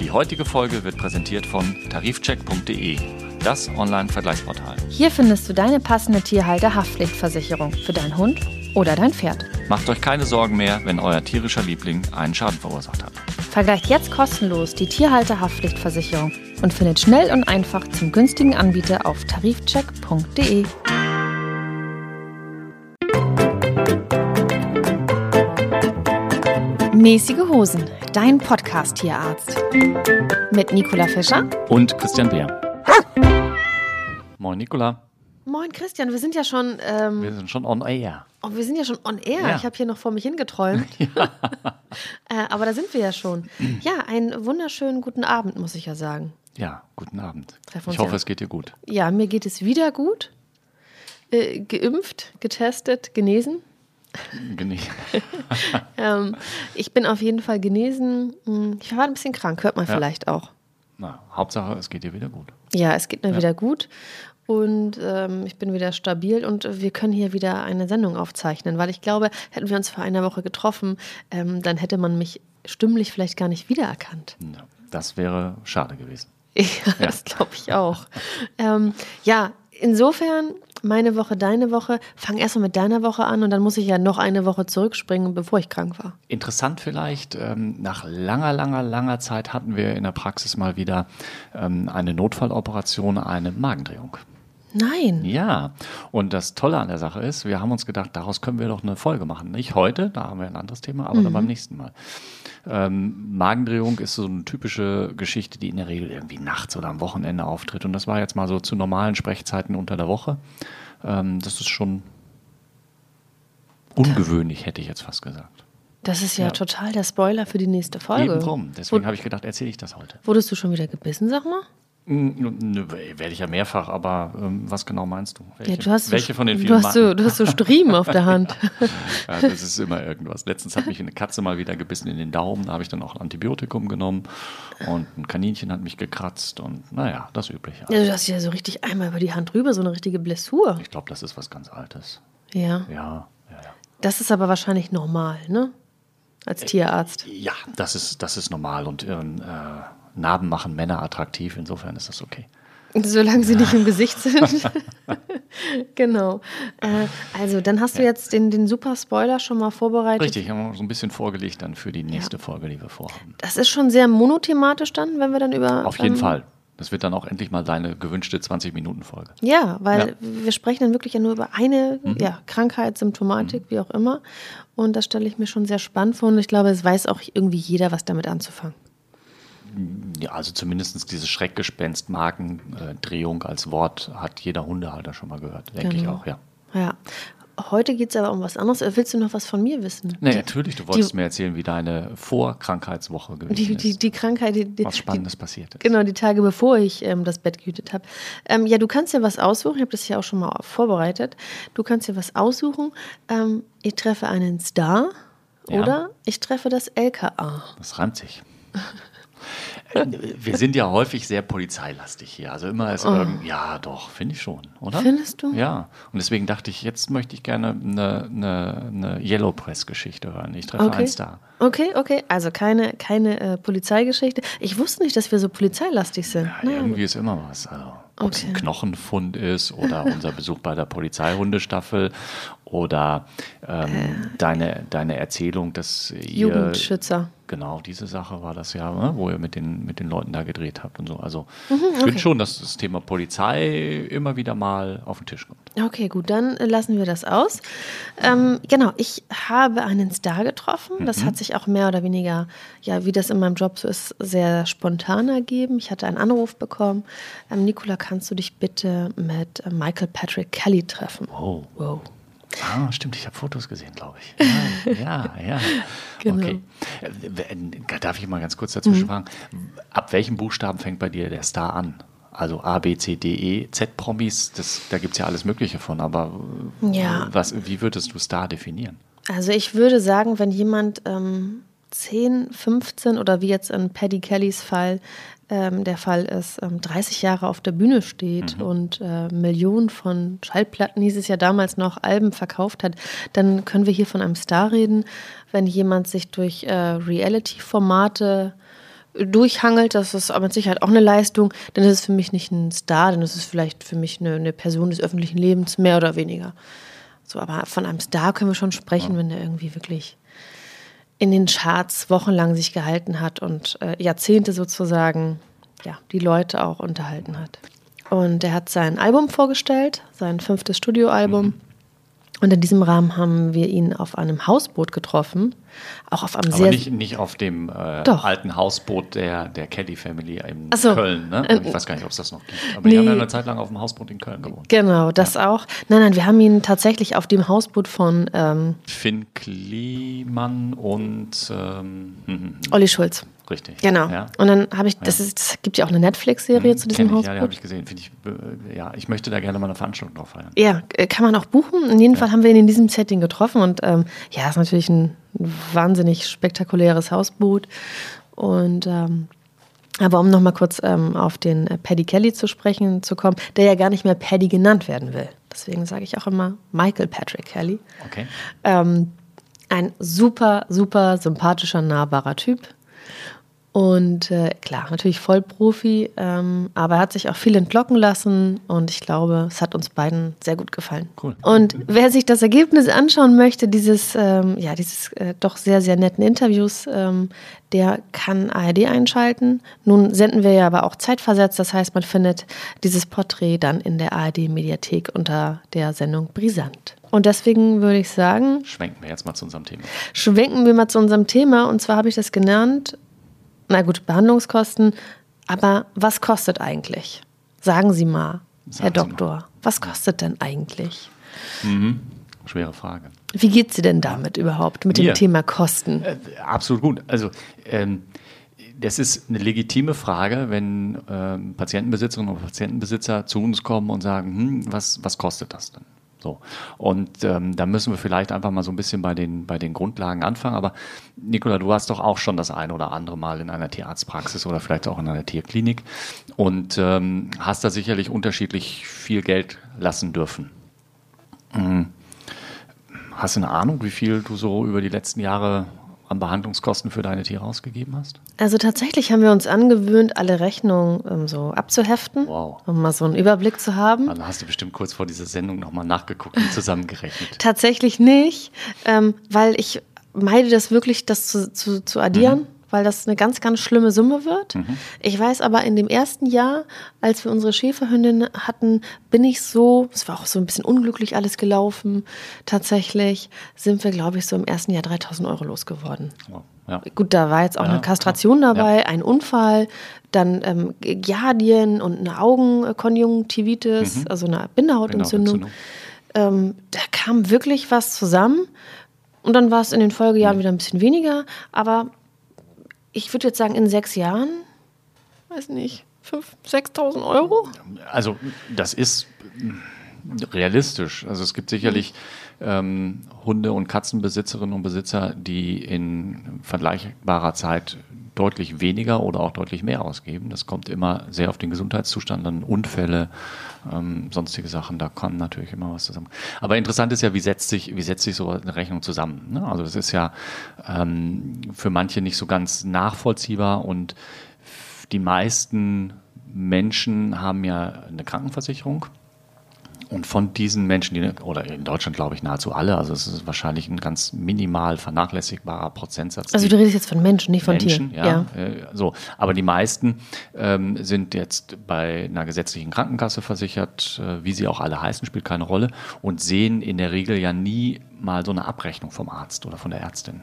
Die heutige Folge wird präsentiert von tarifcheck.de, das Online-Vergleichsportal. Hier findest du deine passende Tierhalter-Haftpflichtversicherung für deinen Hund oder dein Pferd. Macht euch keine Sorgen mehr, wenn euer tierischer Liebling einen Schaden verursacht hat. Vergleicht jetzt kostenlos die Tierhalter-Haftpflichtversicherung und findet schnell und einfach zum günstigen Anbieter auf tarifcheck.de. Mäßige Hosen, dein Podcast-Tierarzt. Mit Nicola Fischer Und Christian Beer. Moin Nicola, Moin Christian, wir sind ja schon, ähm, wir sind schon on air. oh, wir sind ja schon on air. Ja. Ich habe hier noch vor mich hingeträumt. äh, aber da sind wir ja schon. Ja, einen wunderschönen guten Abend, muss ich ja sagen. Ja, guten Abend. Treffen Ich hoffe, ja. es geht dir gut. Ja, mir geht es wieder gut. Äh, geimpft, getestet, genesen. Genie- Ähm, ich bin auf jeden Fall genesen. Hm, Ich war ein bisschen krank, hört man Ja. vielleicht auch. Na, Hauptsache, es geht dir wieder gut. Ja, es geht mir wieder gut und ähm, ich bin wieder stabil und wir können hier wieder eine Sendung aufzeichnen, weil ich glaube, hätten wir uns vor einer Woche getroffen, ähm, dann hätte man mich stimmlich vielleicht gar nicht wiedererkannt. Ja, das wäre schade gewesen. Ja, das glaube ich auch. ähm, ja, insofern, meine Woche, deine Woche. Fang erstmal mit deiner Woche an und dann muss ich ja noch eine Woche zurückspringen, bevor ich krank war. Interessant vielleicht, ähm, nach langer, langer, langer Zeit hatten wir in der Praxis mal wieder ähm, eine Notfalloperation, eine Magendrehung. Nein. Ja, und das Tolle an der Sache ist, wir haben uns gedacht, daraus können wir doch eine Folge machen. Nicht heute, da haben wir ein anderes Thema, aber dann beim nächsten Mal. Ähm, Magendrehung ist so eine typische Geschichte, die in der Regel irgendwie nachts oder am Wochenende auftritt. Und das war jetzt mal so zu normalen Sprechzeiten unter der Woche. Ähm, das ist schon ungewöhnlich, hätte ich jetzt fast gesagt. Das ist ja, Ja. total der Spoiler für die nächste Folge. Eben drum. Deswegen habe ich gedacht, erzähle ich das heute. Wurdest du schon wieder gebissen, sag mal? Hm, Werde ich ja mehrfach, aber ähm, was genau meinst du? Welche, Ja, du hast so, welche von den du vielen hast, so, du hast so Striemen auf der Hand. Ja, das ist immer irgendwas. Letztens hat mich eine Katze mal wieder gebissen in den Daumen. Da habe ich dann auch ein Antibiotikum genommen. Und ein Kaninchen hat mich gekratzt. Und naja, das Übliche. Ja, du hast ja so richtig einmal über die Hand rüber, so eine richtige Blessur. Ich glaube, das ist was ganz Altes. Ja. Ja, ja, ja. Das ist aber wahrscheinlich normal, ne? Als Tierarzt. Ja, das ist, das ist normal. Und ähm, äh, Narben machen Männer attraktiv. Insofern ist das okay. Solange sie nicht im Gesicht sind. genau. Äh, also, dann hast du jetzt den, den super Spoiler schon mal vorbereitet. Richtig, haben wir so ein bisschen vorgelegt dann für die nächste Folge, die wir vorhaben. Das ist schon sehr monothematisch dann, wenn wir dann über. Auf jeden ähm, Fall. Das wird dann auch endlich mal deine gewünschte 20-Minuten-Folge. Ja, weil Ja. Mhm. wir sprechen dann wirklich ja nur über eine ja, Krankheit, Symptomatik, wie auch immer. Und das stelle ich mir schon sehr spannend vor. Und ich glaube, es weiß auch irgendwie jeder, was damit anzufangen. Ja, also zumindest dieses Schreckgespenst, Markendrehung als Wort hat jeder Hundehalter schon mal gehört, denke ich Genau. auch, ja. Ja. Heute geht es aber um was anderes. Äh, Willst du noch was von mir wissen? Nee, natürlich, du wolltest mir erzählen, wie deine Vorkrankheitswoche gewesen Die, die, ist. die Krankheit, die, die, was Spannendes passiert ist. Genau, die Tage bevor ich ähm, das Bett gehütet habe. Ähm, ja, du kannst dir was aussuchen. Ich habe das ja auch schon mal vorbereitet. Du kannst dir was aussuchen. Ähm, ich treffe einen Star Ja. oder ich treffe das LKA. Das reimt sich. Wir sind ja häufig sehr polizeilastig hier. Also immer ist irgend, ja doch, finde ich schon, oder? Oh. Findest du? Ja. Und deswegen dachte ich, jetzt möchte ich gerne eine, eine, eine Yellow Press-Geschichte hören. Ich treffe Okay. einen Star. Okay, okay. Also keine, keine äh, Polizeigeschichte. Ich wusste nicht, dass wir so polizeilastig sind. Ja, Naja, irgendwie ist immer was. Also, ob es ein Okay. Knochenfund ist oder unser Besuch bei der Polizeihundestaffel oder ähm, deine, deine Erzählung, dass ihr. Jugendschützer. Genau, diese Sache war das ja, ne, wo ihr mit den, mit den Leuten da gedreht habt und so. Also Mhm, ich finde schon, dass das Thema Polizei immer wieder mal auf den Tisch kommt. Okay, gut, dann äh, lassen wir das aus. Ähm, genau, ich habe einen Star getroffen. Das hat sich auch mehr oder weniger, ja, wie das in meinem Job so ist, sehr spontan ergeben. Ich hatte einen Anruf bekommen. Ähm, Nicola, kannst du dich bitte mit äh, Michael Patrick Kelly treffen? Oh. Wow. Ah, stimmt, ich habe Fotos gesehen, glaube ich. Ja, ja, ja. Genau. Okay. Äh, w- Darf ich mal ganz kurz dazwischen fragen? Ab welchem Buchstaben fängt bei dir der Star an? Also A, B, C, D, E, Z-Promis, das- da gibt es ja alles Mögliche von, aber äh, Ja. was, wie würdest du Star definieren? Also ich würde sagen, wenn jemand ähm, 10, 15 oder wie jetzt in Paddy Kellys Fall ähm, der Fall ist, ähm, 30 Jahre auf der Bühne steht und äh, Millionen von Schallplatten, hieß es ja damals noch, Alben verkauft hat, dann können wir hier von einem Star reden. Wenn jemand sich durch äh, Reality-Formate durchhangelt, das ist aber mit Sicherheit auch eine Leistung, dann ist es für mich nicht ein Star, dann ist es vielleicht für mich eine, eine Person des öffentlichen Lebens, mehr oder weniger. So, aber von einem Star können wir schon sprechen, wenn der irgendwie wirklich in den Charts wochenlang sich gehalten hat und äh, Jahrzehnte sozusagen ja, die Leute auch unterhalten hat. Und er hat sein Album vorgestellt, sein fünftes Studioalbum. Mhm. Und in diesem Rahmen haben wir ihn auf einem Hausboot getroffen. Auch auf einem Aber sehr. Nicht, nicht auf dem äh, alten Hausboot der, der Kelly Family in so, Köln. Ne? Äh, ich weiß gar nicht, ob es das noch gibt. Aber nee. die haben ja eine Zeit lang auf dem Hausboot in Köln gewohnt. Genau, das ja. auch. Nein, nein, wir haben ihn tatsächlich auf dem Hausboot von ähm, Finn Kliman und ähm, hm, hm, hm. Olli Schulz. Richtig. Genau. Ja. Und dann habe ich, das, ist, das gibt ja auch eine Netflix-Serie mhm, zu diesem Haus. Ja, die habe ich gesehen. Ich, äh, ja, ich möchte da gerne mal eine Veranstaltung drauf feiern. Ja, äh, kann man auch buchen. In jedem ja. Fall haben wir ihn in diesem Setting getroffen und ähm, ja, ist natürlich ein wahnsinnig spektakuläres Hausboot. Und ähm, aber um nochmal kurz ähm, auf den äh, Paddy Kelly zu sprechen zu kommen, der ja gar nicht mehr Paddy genannt werden will. Deswegen sage ich auch immer Michael Patrick Kelly. Okay. Ähm, ein super, super sympathischer, nahbarer Typ und äh, klar, natürlich Vollprofi, ähm, aber er hat sich auch viel entlocken lassen und ich glaube, es hat uns beiden sehr gut gefallen. Cool. Und wer sich das Ergebnis anschauen möchte, dieses, ähm, ja, dieses äh, doch sehr, sehr netten Interviews, ähm, der kann ARD einschalten. Nun senden wir ja aber auch zeitversetzt, das heißt, man findet dieses Porträt dann in der ARD-Mediathek unter der Sendung Brisant. Und deswegen würde ich sagen. Schwenken wir jetzt mal zu unserem Thema. Schwenken wir mal zu unserem Thema. Und zwar habe ich das genannt: na gut, Behandlungskosten, aber was kostet eigentlich? Sagen Sie mal, Sagen Herr Doktor, mal. was kostet denn eigentlich? Mhm. Schwere Frage. Wie geht sie denn damit überhaupt, mit Mir? dem Thema Kosten? Äh, absolut gut. Also, ähm, das ist eine legitime Frage, wenn ähm, Patientenbesitzerinnen und Patientenbesitzer zu uns kommen und sagen, hm, was, was kostet das denn? So. Und ähm, da müssen wir vielleicht einfach mal so ein bisschen bei den, bei den Grundlagen anfangen. Aber Nicola, du warst doch auch schon das eine oder andere Mal in einer Tierarztpraxis oder vielleicht auch in einer Tierklinik und ähm, hast da sicherlich unterschiedlich viel Geld lassen dürfen. Mhm. Hast du eine Ahnung, wie viel du so über die letzten Jahre an Behandlungskosten für deine Tiere ausgegeben hast? Also tatsächlich haben wir uns angewöhnt, alle Rechnungen ähm, so abzuheften, wow. um mal so einen Überblick zu haben. Dann hast du bestimmt kurz vor dieser Sendung nochmal nachgeguckt und zusammengerechnet. tatsächlich nicht, ähm, weil ich meide das wirklich, das zu, zu, zu addieren. Mhm weil das eine ganz, ganz schlimme Summe wird. Mhm. Ich weiß aber, in dem ersten Jahr, als wir unsere Schäferhündin hatten, bin ich so, es war auch so ein bisschen unglücklich alles gelaufen. Tatsächlich sind wir, glaube ich, so im ersten Jahr 3000 Euro losgeworden. Ja. Gut, da war jetzt auch ja, eine Kastration klar. dabei, ja. ein Unfall, dann ähm, Giardien und eine Augenkonjunktivitis, mhm. also eine Bindehautentzündung. Ähm, da kam wirklich was zusammen. Und dann war es in den Folgejahren mhm. wieder ein bisschen weniger. Aber ich würde jetzt sagen, in sechs Jahren, weiß nicht, 5.000, 6.000 Euro? Also, das ist realistisch. Also, es gibt sicherlich ähm, Hunde- und Katzenbesitzerinnen und Besitzer, die in vergleichbarer Zeit deutlich weniger oder auch deutlich mehr ausgeben. Das kommt immer sehr auf den Gesundheitszustand an, Unfälle, ähm, sonstige Sachen, da kommt natürlich immer was zusammen. Aber interessant ist ja, wie setzt sich, wie setzt sich so eine Rechnung zusammen? Ne? Also das ist ja ähm, für manche nicht so ganz nachvollziehbar und die meisten Menschen haben ja eine Krankenversicherung und von diesen Menschen, die, oder in Deutschland glaube ich nahezu alle, also es ist wahrscheinlich ein ganz minimal vernachlässigbarer Prozentsatz. Also du redest jetzt von Menschen, nicht von Menschen, Tieren. Ja, ja. Äh, so. Aber die meisten ähm, sind jetzt bei einer gesetzlichen Krankenkasse versichert, äh, wie sie auch alle heißen, spielt keine Rolle und sehen in der Regel ja nie mal so eine Abrechnung vom Arzt oder von der Ärztin.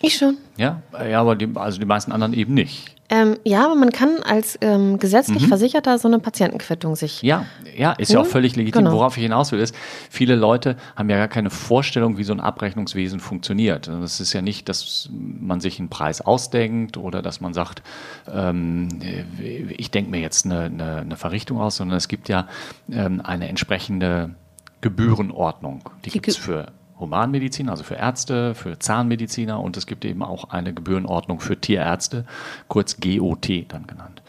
Ich schon. Ja, ja aber die, also die meisten anderen eben nicht. Ähm, ja, aber man kann als ähm, gesetzlich mhm. Versicherter so eine Patientenquittung sich. Ja, ja, ist holen. ja auch völlig legitim. Genau. Worauf ich hinaus will, ist, viele Leute haben ja gar keine Vorstellung, wie so ein Abrechnungswesen funktioniert. Also es ist ja nicht, dass man sich einen Preis ausdenkt oder dass man sagt, ähm, ich denke mir jetzt eine, eine, eine, Verrichtung aus, sondern es gibt ja ähm, eine entsprechende Gebührenordnung. Die, Die gibt es für Humanmedizin, also für Ärzte, für Zahnmediziner und es gibt eben auch eine Gebührenordnung für Tierärzte, kurz GOT dann genannt.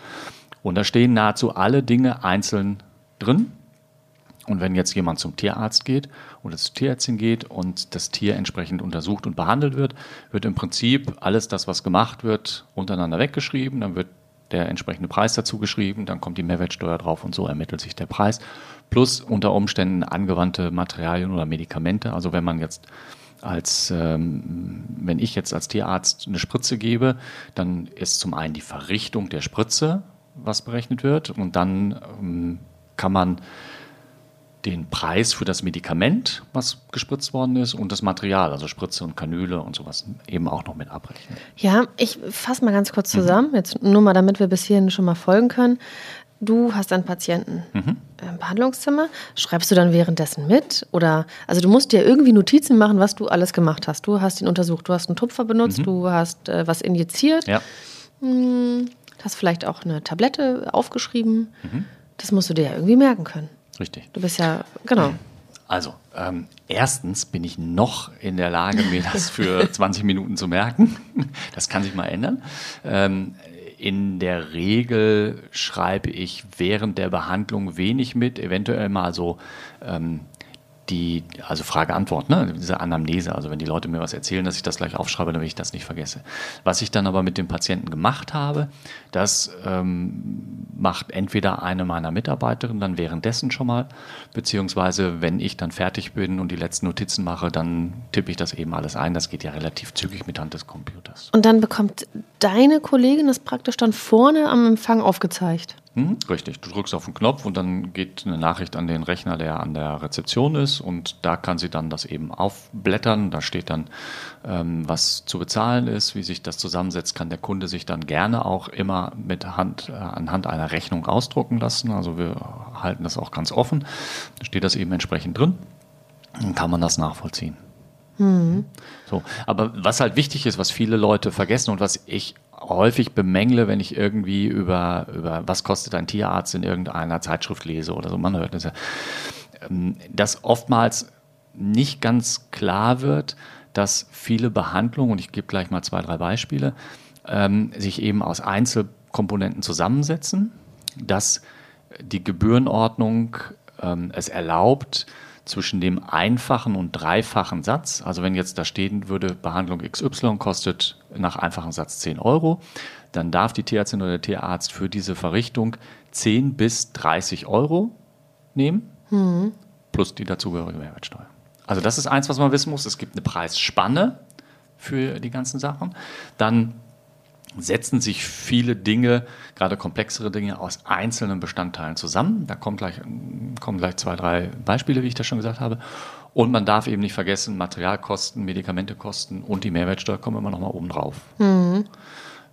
Und da stehen nahezu alle Dinge einzeln drin. Und wenn jetzt jemand zum Tierarzt geht oder zur Tierärztin geht und das Tier entsprechend untersucht und behandelt wird, wird im Prinzip alles das, was gemacht wird, untereinander weggeschrieben. Dann wird der entsprechende Preis dazu geschrieben, dann kommt die Mehrwertsteuer drauf und so ermittelt sich der Preis. Plus unter Umständen angewandte Materialien oder Medikamente. Also wenn man jetzt als, ähm, wenn ich jetzt als Tierarzt eine Spritze gebe, dann ist zum einen die Verrichtung der Spritze, was berechnet wird, und dann ähm, kann man den Preis für das Medikament, was gespritzt worden ist, und das Material, also Spritze und Kanüle und sowas, eben auch noch mit abrechnen. Ja, ich fasse mal ganz kurz zusammen, mhm. jetzt nur mal, damit wir bis hierhin schon mal folgen können. Du hast einen Patienten mhm. im Behandlungszimmer. Schreibst du dann währenddessen mit? Oder, also du musst dir irgendwie Notizen machen, was du alles gemacht hast. Du hast ihn untersucht, du hast einen Tupfer benutzt, mhm. du hast äh, was injiziert. Ja. Hm, hast vielleicht auch eine Tablette aufgeschrieben. Mhm. Das musst du dir ja irgendwie merken können. Richtig. Du bist ja, genau. Also, ähm, erstens bin ich noch in der Lage, mir das für 20 Minuten zu merken. Das kann sich mal ändern. Ähm, in der Regel schreibe ich während der Behandlung wenig mit, eventuell mal so ähm, die, also Frage-Antwort, ne? diese Anamnese, also wenn die Leute mir was erzählen, dass ich das gleich aufschreibe, damit ich das nicht vergesse. Was ich dann aber mit dem Patienten gemacht habe, das ähm, macht entweder eine meiner Mitarbeiterinnen dann währenddessen schon mal, beziehungsweise wenn ich dann fertig bin und die letzten Notizen mache, dann tippe ich das eben alles ein. Das geht ja relativ zügig mit Hand des Computers. Und dann bekommt deine Kollegin das praktisch dann vorne am Empfang aufgezeigt? Hm, richtig, du drückst auf den Knopf und dann geht eine Nachricht an den Rechner, der an der Rezeption ist und da kann sie dann das eben aufblättern. Da steht dann, ähm, was zu bezahlen ist, wie sich das zusammensetzt, kann der Kunde sich dann gerne auch immer mit Hand, äh, anhand einer Rechnung ausdrucken lassen. Also wir halten das auch ganz offen. Da steht das eben entsprechend drin. Dann kann man das nachvollziehen. Mhm. So, aber was halt wichtig ist, was viele Leute vergessen und was ich häufig bemängle, wenn ich irgendwie über, über was kostet ein Tierarzt in irgendeiner Zeitschrift lese oder so, man hört das ja, ähm, dass oftmals nicht ganz klar wird, dass viele Behandlungen, und ich gebe gleich mal zwei, drei Beispiele, ähm, sich eben aus Einzelkomponenten zusammensetzen, dass die Gebührenordnung ähm, es erlaubt, zwischen dem einfachen und dreifachen Satz. Also wenn jetzt da stehen würde, Behandlung XY kostet nach einfachem Satz 10 Euro, dann darf die Tierärztin oder der Tierarzt für diese Verrichtung 10 bis 30 Euro nehmen, mhm. plus die dazugehörige Mehrwertsteuer. Also das ist eins, was man wissen muss. Es gibt eine Preisspanne für die ganzen Sachen. Dann setzen sich viele Dinge, gerade komplexere Dinge, aus einzelnen Bestandteilen zusammen. Da kommen gleich, kommen gleich zwei, drei Beispiele, wie ich das schon gesagt habe. Und man darf eben nicht vergessen, Materialkosten, Medikamentekosten und die Mehrwertsteuer kommen immer noch mal oben drauf. Mhm.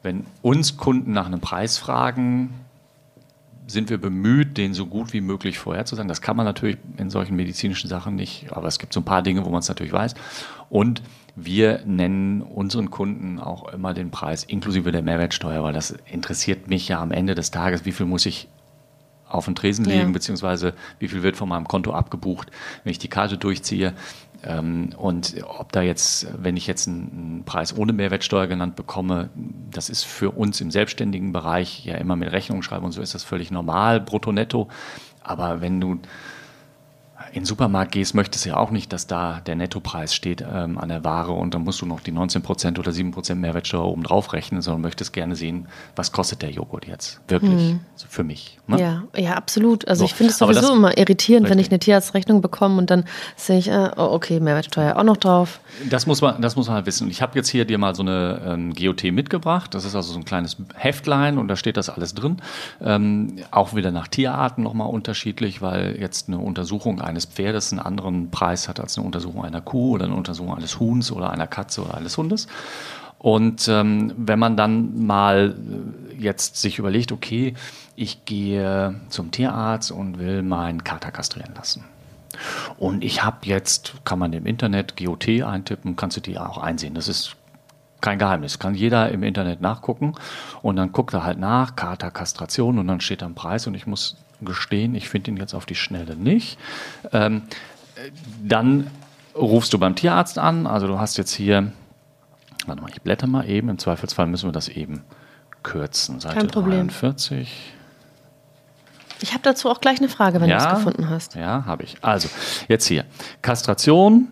Wenn uns Kunden nach einem Preis fragen, sind wir bemüht, den so gut wie möglich vorherzusagen. Das kann man natürlich in solchen medizinischen Sachen nicht, aber es gibt so ein paar Dinge, wo man es natürlich weiß. Und wir nennen unseren Kunden auch immer den Preis inklusive der Mehrwertsteuer, weil das interessiert mich ja am Ende des Tages, wie viel muss ich auf den Tresen legen, ja. beziehungsweise wie viel wird von meinem Konto abgebucht, wenn ich die Karte durchziehe. Ähm, und ob da jetzt, wenn ich jetzt einen Preis ohne Mehrwertsteuer genannt bekomme, das ist für uns im selbstständigen Bereich ja immer mit Rechnung schreiben und so ist das völlig normal, brutto netto. Aber wenn du in den Supermarkt gehst, möchtest du ja auch nicht, dass da der Nettopreis steht ähm, an der Ware und dann musst du noch die 19% oder 7% Mehrwertsteuer oben drauf rechnen, sondern möchtest gerne sehen, was kostet der Joghurt jetzt wirklich also für mich. Ne? Ja, ja, absolut. Also so. ich finde es sowieso das, immer irritierend, richtig. wenn ich eine Tierarztrechnung bekomme und dann sehe ich, äh, oh, okay, Mehrwertsteuer auch noch drauf. Das muss man, das muss man halt wissen. Und ich habe jetzt hier dir mal so eine ähm, GOT mitgebracht. Das ist also so ein kleines Heftlein und da steht das alles drin. Ähm, auch wieder nach Tierarten nochmal unterschiedlich, weil jetzt eine Untersuchung eines Pferdes einen anderen Preis hat als eine Untersuchung einer Kuh oder eine Untersuchung eines Huhns oder einer Katze oder eines Hundes. Und ähm, wenn man dann mal äh, jetzt sich überlegt, okay, ich gehe zum Tierarzt und will meinen Kater kastrieren lassen und ich habe jetzt, kann man im Internet GOT eintippen, kannst du die auch einsehen. Das ist kein Geheimnis, kann jeder im Internet nachgucken und dann guckt er halt nach, Kater, Kastration und dann steht da ein Preis und ich muss gestehen, ich finde ihn jetzt auf die Schnelle nicht. Ähm, dann rufst du beim Tierarzt an, also du hast jetzt hier, warte mal, ich blätter mal eben, im Zweifelsfall müssen wir das eben kürzen. Seite Kein Problem. 43. Ich habe dazu auch gleich eine Frage, wenn ja, du es gefunden hast. Ja, habe ich. Also, jetzt hier. Kastration,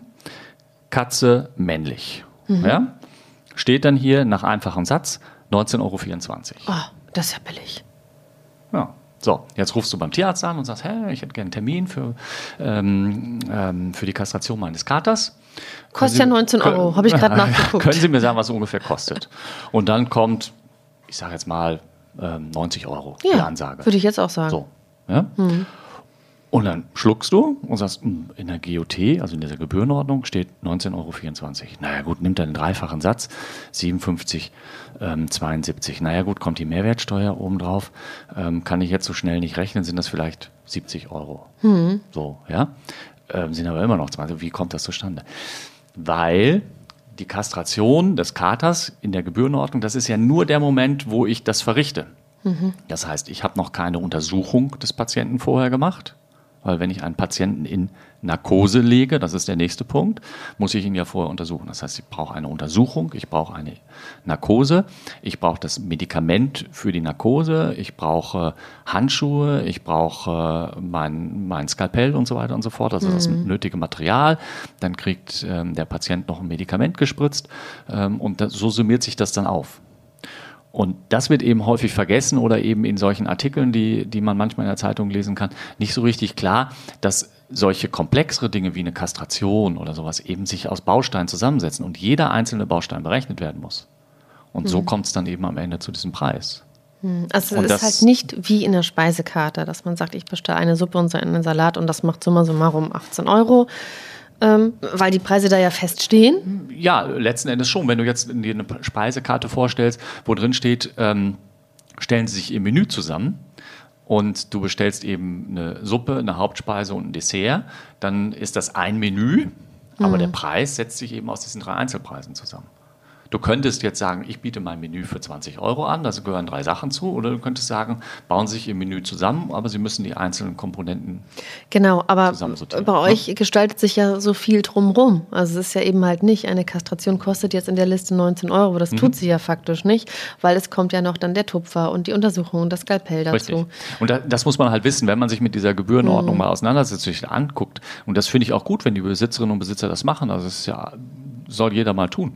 Katze männlich. Mhm. Ja? Steht dann hier nach einfachem Satz 19,24 Euro. Oh, das ist ja billig. Ja. So, jetzt rufst du beim Tierarzt an und sagst, hey, ich hätte gerne einen Termin für, ähm, ähm, für die Kastration meines Katers. Kostet ja 19 Euro, habe ich gerade nachgeguckt. Können Sie mir sagen, was es ungefähr kostet? Und dann kommt, ich sage jetzt mal, ähm, 90 Euro, ja, die Ansage. Würde ich jetzt auch sagen. So, ja? Mhm. Und dann schluckst du und sagst, hm, in der GOT, also in dieser Gebührenordnung, steht 19,24 Euro. Naja gut, nimmt er den dreifachen Satz, 57,72. Ähm, naja gut, kommt die Mehrwertsteuer obendrauf. Ähm, kann ich jetzt so schnell nicht rechnen, sind das vielleicht 70 Euro. Mhm. So, ja. Ähm, sind aber immer noch 20. Wie kommt das zustande? Weil die Kastration des Katers in der Gebührenordnung, das ist ja nur der Moment, wo ich das verrichte. Mhm. Das heißt, ich habe noch keine Untersuchung des Patienten vorher gemacht. Weil wenn ich einen Patienten in Narkose lege, das ist der nächste Punkt, muss ich ihn ja vorher untersuchen. Das heißt, ich brauche eine Untersuchung, ich brauche eine Narkose, ich brauche das Medikament für die Narkose, ich brauche Handschuhe, ich brauche mein, mein Skalpell und so weiter und so fort, also mhm. das nötige Material. Dann kriegt ähm, der Patient noch ein Medikament gespritzt ähm, und das, so summiert sich das dann auf. Und das wird eben häufig vergessen oder eben in solchen Artikeln, die, die man manchmal in der Zeitung lesen kann, nicht so richtig klar, dass solche komplexere Dinge wie eine Kastration oder sowas eben sich aus Bausteinen zusammensetzen und jeder einzelne Baustein berechnet werden muss. Und mhm. so kommt es dann eben am Ende zu diesem Preis. Mhm. Also es ist halt nicht wie in der Speisekarte, dass man sagt, ich bestelle eine Suppe und einen Salat und das macht summa summarum 18 Euro, ähm, weil die Preise da ja feststehen? Ja, letzten Endes schon. Wenn du jetzt dir eine Speisekarte vorstellst, wo drin steht, ähm, stellen Sie sich Ihr Menü zusammen und du bestellst eben eine Suppe, eine Hauptspeise und ein Dessert, dann ist das ein Menü, aber mhm. der Preis setzt sich eben aus diesen drei Einzelpreisen zusammen. Du könntest jetzt sagen, ich biete mein Menü für 20 Euro an, da gehören drei Sachen zu, oder du könntest sagen, bauen Sie sich Ihr Menü zusammen, aber Sie müssen die einzelnen Komponenten Genau, aber bei euch ja? gestaltet sich ja so viel drumrum. Also es ist ja eben halt nicht, eine Kastration kostet jetzt in der Liste 19 Euro, das mhm. tut sie ja faktisch nicht, weil es kommt ja noch dann der Tupfer und die Untersuchung und das Skalpell dazu. Richtig. Und da, das muss man halt wissen, wenn man sich mit dieser Gebührenordnung mhm. mal auseinandersetzt, sich anguckt. Und das finde ich auch gut, wenn die Besitzerinnen und Besitzer das machen. Also es ist ja, soll jeder mal tun.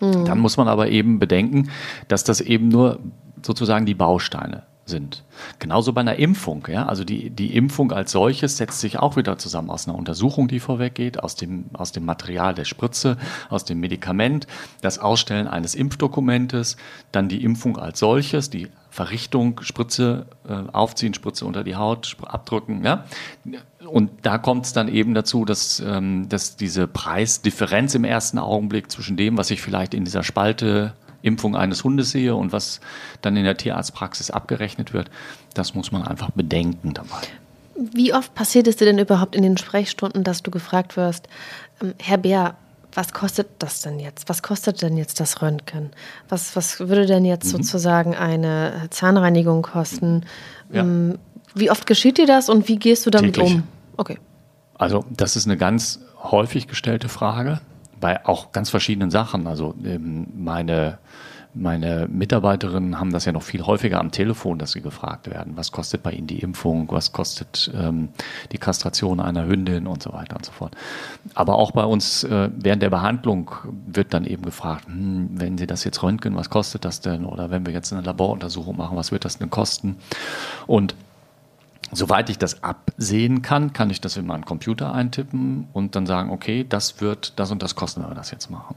Mhm. Dann muss man aber eben bedenken, dass das eben nur sozusagen die Bausteine sind. Genauso bei einer Impfung. Ja? Also die, die Impfung als solches setzt sich auch wieder zusammen aus einer Untersuchung, die vorweggeht, aus dem, aus dem Material der Spritze, aus dem Medikament, das Ausstellen eines Impfdokumentes, dann die Impfung als solches, die Verrichtung, Spritze äh, aufziehen, Spritze unter die Haut, abdrücken. Ja? Und da kommt es dann eben dazu, dass, ähm, dass diese Preisdifferenz im ersten Augenblick zwischen dem, was ich vielleicht in dieser Spalte Impfung eines Hundes sehe und was dann in der Tierarztpraxis abgerechnet wird, das muss man einfach bedenken dabei. Wie oft passiert es dir denn überhaupt in den Sprechstunden, dass du gefragt wirst, ähm, Herr Bär, was kostet das denn jetzt? Was kostet denn jetzt das Röntgen? Was, was würde denn jetzt mhm. sozusagen eine Zahnreinigung kosten? Ja. Ähm, wie oft geschieht dir das und wie gehst du damit Täglich. um? Okay. Also, das ist eine ganz häufig gestellte Frage bei auch ganz verschiedenen Sachen. Also ähm, meine meine Mitarbeiterinnen haben das ja noch viel häufiger am Telefon, dass sie gefragt werden, was kostet bei Ihnen die Impfung, was kostet ähm, die Kastration einer Hündin und so weiter und so fort. Aber auch bei uns äh, während der Behandlung wird dann eben gefragt, hm, wenn Sie das jetzt röntgen, was kostet das denn? Oder wenn wir jetzt eine Laboruntersuchung machen, was wird das denn kosten? Und Soweit ich das absehen kann, kann ich das in meinen Computer eintippen und dann sagen, okay, das wird das und das kosten, wenn wir das jetzt machen.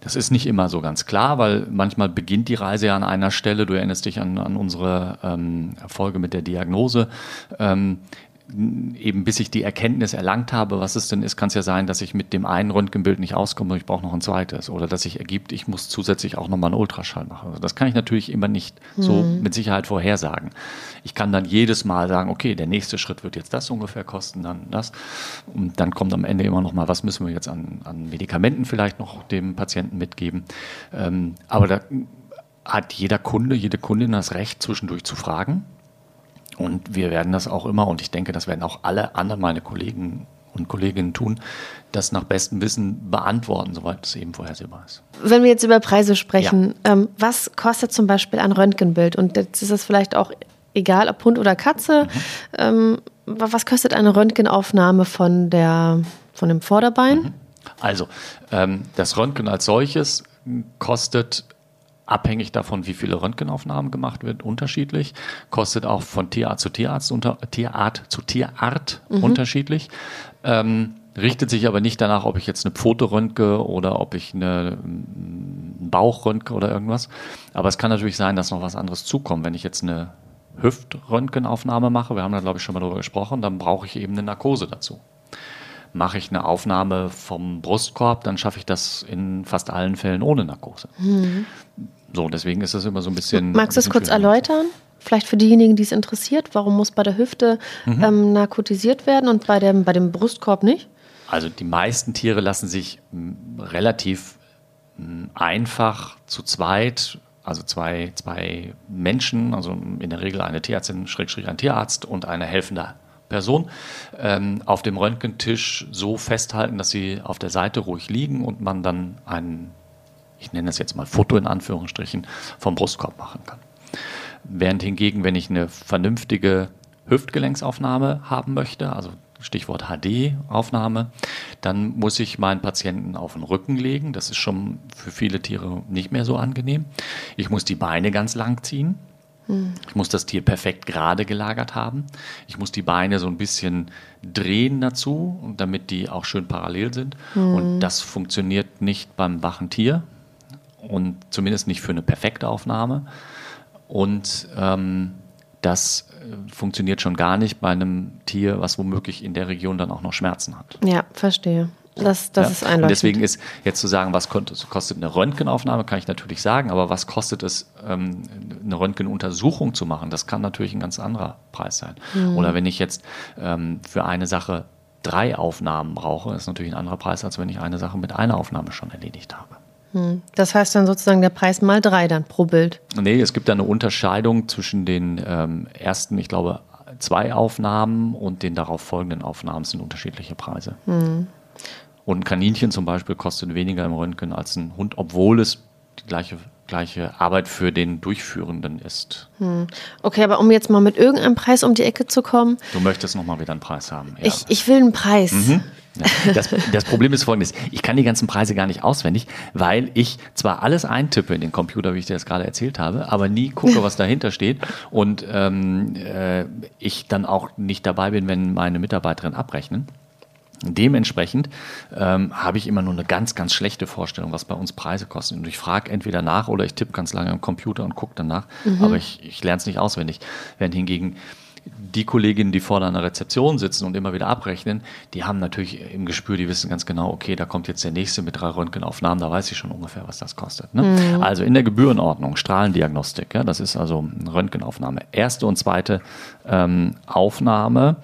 Das ist nicht immer so ganz klar, weil manchmal beginnt die Reise ja an einer Stelle. Du erinnerst dich an, an unsere ähm, Folge mit der Diagnose. Ähm, eben bis ich die Erkenntnis erlangt habe, was es denn ist, kann es ja sein, dass ich mit dem einen Röntgenbild nicht auskomme und ich brauche noch ein zweites. Oder dass sich ergibt, ich muss zusätzlich auch nochmal einen Ultraschall machen. Also das kann ich natürlich immer nicht mhm. so mit Sicherheit vorhersagen. Ich kann dann jedes Mal sagen, okay, der nächste Schritt wird jetzt das ungefähr kosten, dann das. Und dann kommt am Ende immer nochmal, was müssen wir jetzt an, an Medikamenten vielleicht noch dem Patienten mitgeben. Ähm, aber da hat jeder Kunde, jede Kundin das Recht, zwischendurch zu fragen und wir werden das auch immer, und ich denke, das werden auch alle anderen meine Kollegen und Kolleginnen tun, das nach bestem Wissen beantworten, soweit es eben vorhersehbar ist. Wenn wir jetzt über Preise sprechen, ja. ähm, was kostet zum Beispiel ein Röntgenbild? Und jetzt ist es vielleicht auch egal ob Hund oder Katze. Mhm. Ähm, was kostet eine Röntgenaufnahme von, der, von dem Vorderbein? Mhm. Also, ähm, das Röntgen als solches kostet abhängig davon, wie viele Röntgenaufnahmen gemacht wird, unterschiedlich. Kostet auch von Tierart zu Tierarzt, unter, Tierart zu Tierart mhm. unterschiedlich. Ähm, richtet sich aber nicht danach, ob ich jetzt eine Pfote röntge oder ob ich eine, einen Bauch röntge oder irgendwas. Aber es kann natürlich sein, dass noch was anderes zukommt. Wenn ich jetzt eine Hüftröntgenaufnahme mache, wir haben da glaube ich schon mal drüber gesprochen, dann brauche ich eben eine Narkose dazu. Mache ich eine Aufnahme vom Brustkorb, dann schaffe ich das in fast allen Fällen ohne Narkose. Mhm. So, deswegen ist das immer so ein bisschen. Magst du es kurz erläutern? Vielleicht für diejenigen, die es interessiert, warum muss bei der Hüfte mhm. ähm, narkotisiert werden und bei dem, bei dem Brustkorb nicht? Also die meisten Tiere lassen sich relativ einfach zu zweit, also zwei, zwei Menschen, also in der Regel eine Tierärztin, Schrägstrich ein Tierarzt und eine helfende Person ähm, auf dem Röntgentisch so festhalten, dass sie auf der Seite ruhig liegen und man dann ein, ich nenne das jetzt mal Foto in Anführungsstrichen, vom Brustkorb machen kann. Während hingegen, wenn ich eine vernünftige Hüftgelenksaufnahme haben möchte, also Stichwort HD-Aufnahme, dann muss ich meinen Patienten auf den Rücken legen. Das ist schon für viele Tiere nicht mehr so angenehm. Ich muss die Beine ganz lang ziehen. Ich muss das Tier perfekt gerade gelagert haben. Ich muss die Beine so ein bisschen drehen dazu, damit die auch schön parallel sind. Mhm. Und das funktioniert nicht beim wachen Tier und zumindest nicht für eine perfekte Aufnahme. Und ähm, das äh, funktioniert schon gar nicht bei einem Tier, was womöglich in der Region dann auch noch Schmerzen hat. Ja, verstehe. Das, das ja? ist einleuchtend. Und deswegen ist jetzt zu sagen, was kostet eine Röntgenaufnahme, kann ich natürlich sagen, aber was kostet es, ähm, eine Röntgenuntersuchung zu machen, das kann natürlich ein ganz anderer Preis sein. Mhm. Oder wenn ich jetzt ähm, für eine Sache drei Aufnahmen brauche, ist natürlich ein anderer Preis, als wenn ich eine Sache mit einer Aufnahme schon erledigt habe. Mhm. Das heißt dann sozusagen der Preis mal drei dann pro Bild? Nee, es gibt da eine Unterscheidung zwischen den ähm, ersten, ich glaube, zwei Aufnahmen und den darauf folgenden Aufnahmen sind unterschiedliche Preise. Mhm. Und ein Kaninchen zum Beispiel kostet weniger im Röntgen als ein Hund, obwohl es die gleiche, gleiche Arbeit für den Durchführenden ist. Hm. Okay, aber um jetzt mal mit irgendeinem Preis um die Ecke zu kommen. Du möchtest nochmal wieder einen Preis haben. Ja. Ich, ich will einen Preis. Mhm. Ja, das, das, Problem ist folgendes: Ich kann die ganzen Preise gar nicht auswendig, weil ich zwar alles eintippe in den Computer, wie ich dir das gerade erzählt habe, aber nie gucke, was dahinter steht und ähm, äh, ich dann auch nicht dabei bin, wenn meine Mitarbeiterinnen abrechnen. Dementsprechend ähm, habe ich immer nur eine ganz, ganz schlechte Vorstellung, was bei uns Preise kosten. Und ich frage entweder nach oder ich tippe ganz lange am Computer und gucke danach, mhm. aber ich, ich lerne es nicht auswendig. Während hingegen die Kolleginnen, die vor einer Rezeption sitzen und immer wieder abrechnen, die haben natürlich im Gespür, die wissen ganz genau, okay, da kommt jetzt der nächste mit drei Röntgenaufnahmen, da weiß ich schon ungefähr, was das kostet. Ne? Mhm. Also in der Gebührenordnung, Strahlendiagnostik, ja, das ist also eine Röntgenaufnahme. Erste und zweite ähm, Aufnahme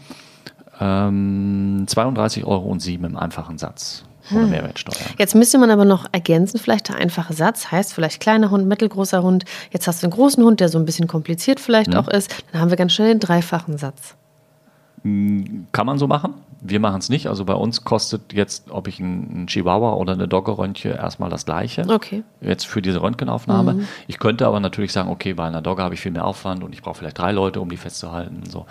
ähm, 32,07 Euro im einfachen Satz. Ohne hm. Mehrwertsteuer. Jetzt müsste man aber noch ergänzen, vielleicht der einfache Satz heißt vielleicht kleiner Hund, mittelgroßer Hund. Jetzt hast du einen großen Hund, der so ein bisschen kompliziert vielleicht ja. auch ist. Dann haben wir ganz schnell den dreifachen Satz. Kann man so machen? Wir machen es nicht. Also bei uns kostet jetzt, ob ich einen Chihuahua oder eine Dogge röntge, erstmal das Gleiche. Okay. Jetzt für diese Röntgenaufnahme. Mhm. Ich könnte aber natürlich sagen, okay, bei einer Dogge habe ich viel mehr Aufwand und ich brauche vielleicht drei Leute, um die festzuhalten. So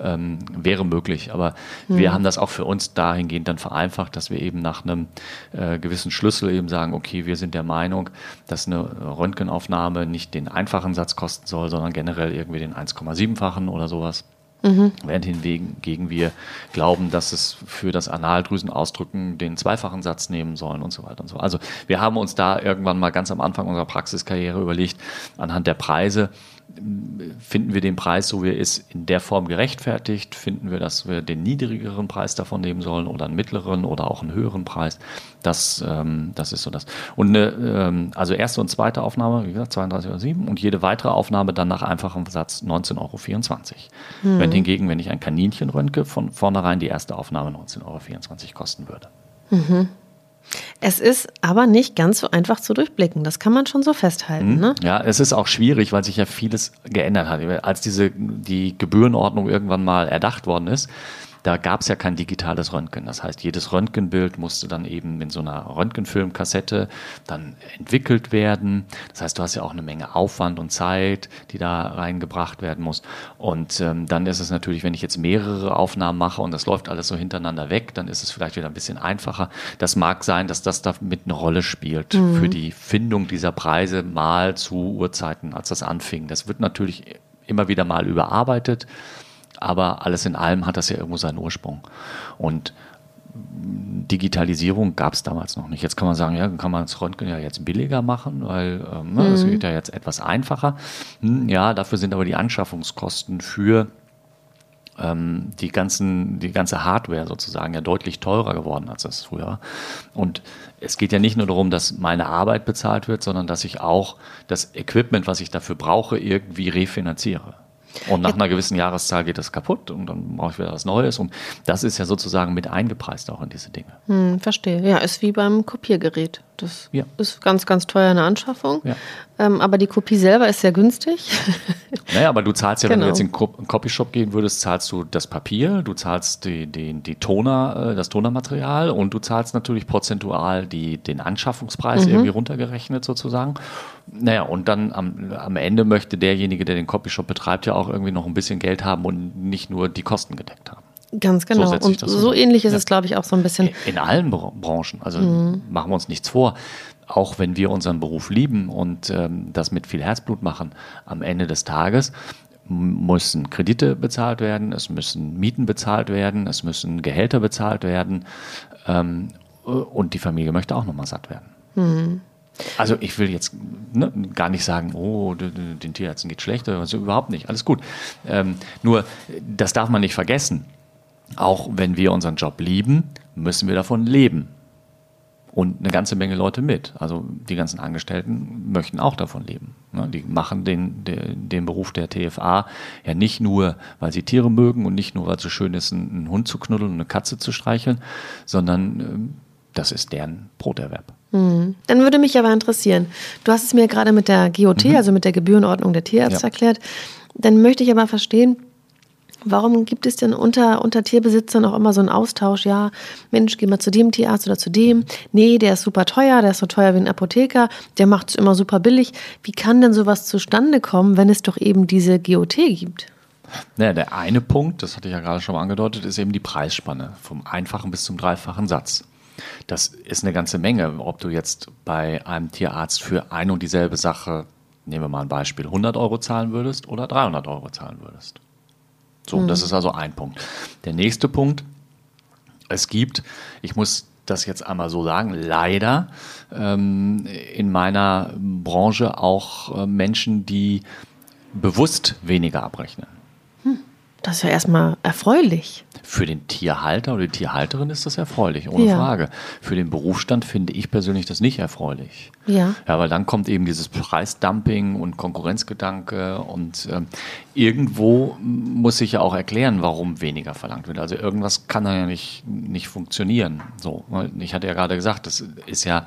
ähm, wäre möglich. Aber mhm. wir haben das auch für uns dahingehend dann vereinfacht, dass wir eben nach einem äh, gewissen Schlüssel eben sagen, okay, wir sind der Meinung, dass eine Röntgenaufnahme nicht den einfachen Satz kosten soll, sondern generell irgendwie den 1,7-fachen oder sowas. Mhm. Während hingegen wir glauben, dass es für das Analdrüsenausdrücken den zweifachen Satz nehmen sollen und so weiter und so. Also wir haben uns da irgendwann mal ganz am Anfang unserer Praxiskarriere überlegt, anhand der Preise, finden wir den Preis, so wie er ist, in der Form gerechtfertigt? Finden wir, dass wir den niedrigeren Preis davon nehmen sollen oder einen mittleren oder auch einen höheren Preis? Das, ähm, das ist so das. Und eine, ähm, also erste und zweite Aufnahme, wie gesagt, 32,07 Euro und jede weitere Aufnahme dann nach einfachem Satz 19,24 Euro. Hm. Wenn hingegen, wenn ich ein Kaninchen röntge, von vornherein die erste Aufnahme 19,24 Euro kosten würde. Mhm. Es ist aber nicht ganz so einfach zu durchblicken. Das kann man schon so festhalten. Mhm. Ne? Ja, es ist auch schwierig, weil sich ja vieles geändert hat. Als diese, die Gebührenordnung irgendwann mal erdacht worden ist, da gab es ja kein digitales Röntgen. Das heißt, jedes Röntgenbild musste dann eben in so einer Röntgenfilmkassette dann entwickelt werden. Das heißt, du hast ja auch eine Menge Aufwand und Zeit, die da reingebracht werden muss. Und ähm, dann ist es natürlich, wenn ich jetzt mehrere Aufnahmen mache und das läuft alles so hintereinander weg, dann ist es vielleicht wieder ein bisschen einfacher. Das mag sein, dass das da mit eine Rolle spielt mhm. für die Findung dieser Preise mal zu Uhrzeiten, als das anfing. Das wird natürlich immer wieder mal überarbeitet, aber alles in allem hat das ja irgendwo seinen Ursprung. Und Digitalisierung gab es damals noch nicht. Jetzt kann man sagen, ja, kann man das Röntgen ja jetzt billiger machen, weil ähm, ne, mhm. das geht ja jetzt etwas einfacher. Hm, ja, dafür sind aber die Anschaffungskosten für ähm, die, ganzen, die ganze Hardware sozusagen ja deutlich teurer geworden, als das früher war. Und es geht ja nicht nur darum, dass meine Arbeit bezahlt wird, sondern dass ich auch das Equipment, was ich dafür brauche, irgendwie refinanziere. Und nach einer gewissen Jahreszahl geht das kaputt und dann brauche ich wieder was Neues. Und das ist ja sozusagen mit eingepreist auch in diese Dinge. Hm, verstehe. Ja, ist wie beim Kopiergerät. Das ja. ist ganz, ganz teuer eine Anschaffung. Ja. Ähm, aber die Kopie selber ist sehr günstig. Naja, aber du zahlst ja, genau. wenn du genau. jetzt in den Copyshop gehen würdest, zahlst du das Papier, du zahlst die, die, die Toner, äh, das Tonermaterial und du zahlst natürlich prozentual die, den Anschaffungspreis mhm. irgendwie runtergerechnet sozusagen. Naja, und dann am, am Ende möchte derjenige, der den Copyshop betreibt, ja auch irgendwie noch ein bisschen Geld haben und nicht nur die Kosten gedeckt haben. Ganz genau. So und so ähnlich ist ja. es, glaube ich, auch so ein bisschen. In allen Branchen. Also mhm. machen wir uns nichts vor. Auch wenn wir unseren Beruf lieben und ähm, das mit viel Herzblut machen, am Ende des Tages müssen Kredite bezahlt werden, es müssen Mieten bezahlt werden, es müssen Gehälter bezahlt werden ähm, und die Familie möchte auch nochmal satt werden. Mhm. Also ich will jetzt ne, gar nicht sagen, oh, den Tierärzten geht schlecht, also überhaupt nicht, alles gut. Ähm, nur, das darf man nicht vergessen auch wenn wir unseren Job lieben, müssen wir davon leben. Und eine ganze Menge Leute mit. Also die ganzen Angestellten möchten auch davon leben. Ne? Die machen den, den, den Beruf der TFA ja nicht nur, weil sie Tiere mögen und nicht nur, weil es so schön ist, einen Hund zu knuddeln und eine Katze zu streicheln, sondern ähm, das ist deren Broterwerb. Mhm. Dann würde mich aber interessieren, du hast es mir gerade mit der GOT, mhm. also mit der Gebührenordnung der Tierärzte ja. erklärt. Dann möchte ich aber verstehen, Warum gibt es denn unter, unter Tierbesitzern auch immer so einen Austausch? Ja, Mensch, geh mal zu dem Tierarzt oder zu dem. Nee, der ist super teuer, der ist so teuer wie ein Apotheker, der macht es immer super billig. Wie kann denn sowas zustande kommen, wenn es doch eben diese GOT gibt? Naja, der eine Punkt, das hatte ich ja gerade schon mal angedeutet, ist eben die Preisspanne vom einfachen bis zum dreifachen Satz. Das ist eine ganze Menge, ob du jetzt bei einem Tierarzt für ein und dieselbe Sache, nehmen wir mal ein Beispiel, 100 Euro zahlen würdest oder 300 Euro zahlen würdest. So, mhm. das ist also ein Punkt. Der nächste Punkt, es gibt, ich muss das jetzt einmal so sagen, leider ähm, in meiner Branche auch äh, Menschen, die bewusst weniger abrechnen. Das ist ja erstmal erfreulich. Für den Tierhalter oder die Tierhalterin ist das erfreulich, ohne ja. Frage. Für den Berufsstand finde ich persönlich das nicht erfreulich. Ja. Ja, weil dann kommt eben dieses Preisdumping und Konkurrenzgedanke und äh, irgendwo muss ich ja auch erklären, warum weniger verlangt wird. Also irgendwas kann da ja nicht, nicht funktionieren. So, ich hatte ja gerade gesagt, das ist ja,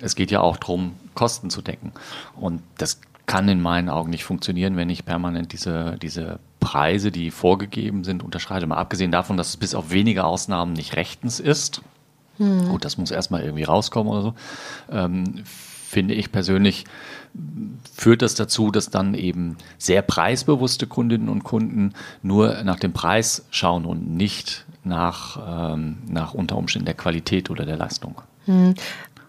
es geht ja auch darum, Kosten zu decken. Und das kann in meinen Augen nicht funktionieren, wenn ich permanent diese, diese Preise, die vorgegeben sind, unterschreite. Mal abgesehen davon, dass es bis auf wenige Ausnahmen nicht rechtens ist. Hm. Gut, das muss erstmal irgendwie rauskommen oder so. Ähm, finde ich persönlich, führt das dazu, dass dann eben sehr preisbewusste Kundinnen und Kunden nur nach dem Preis schauen und nicht nach, ähm, nach unter Umständen der Qualität oder der Leistung. Hm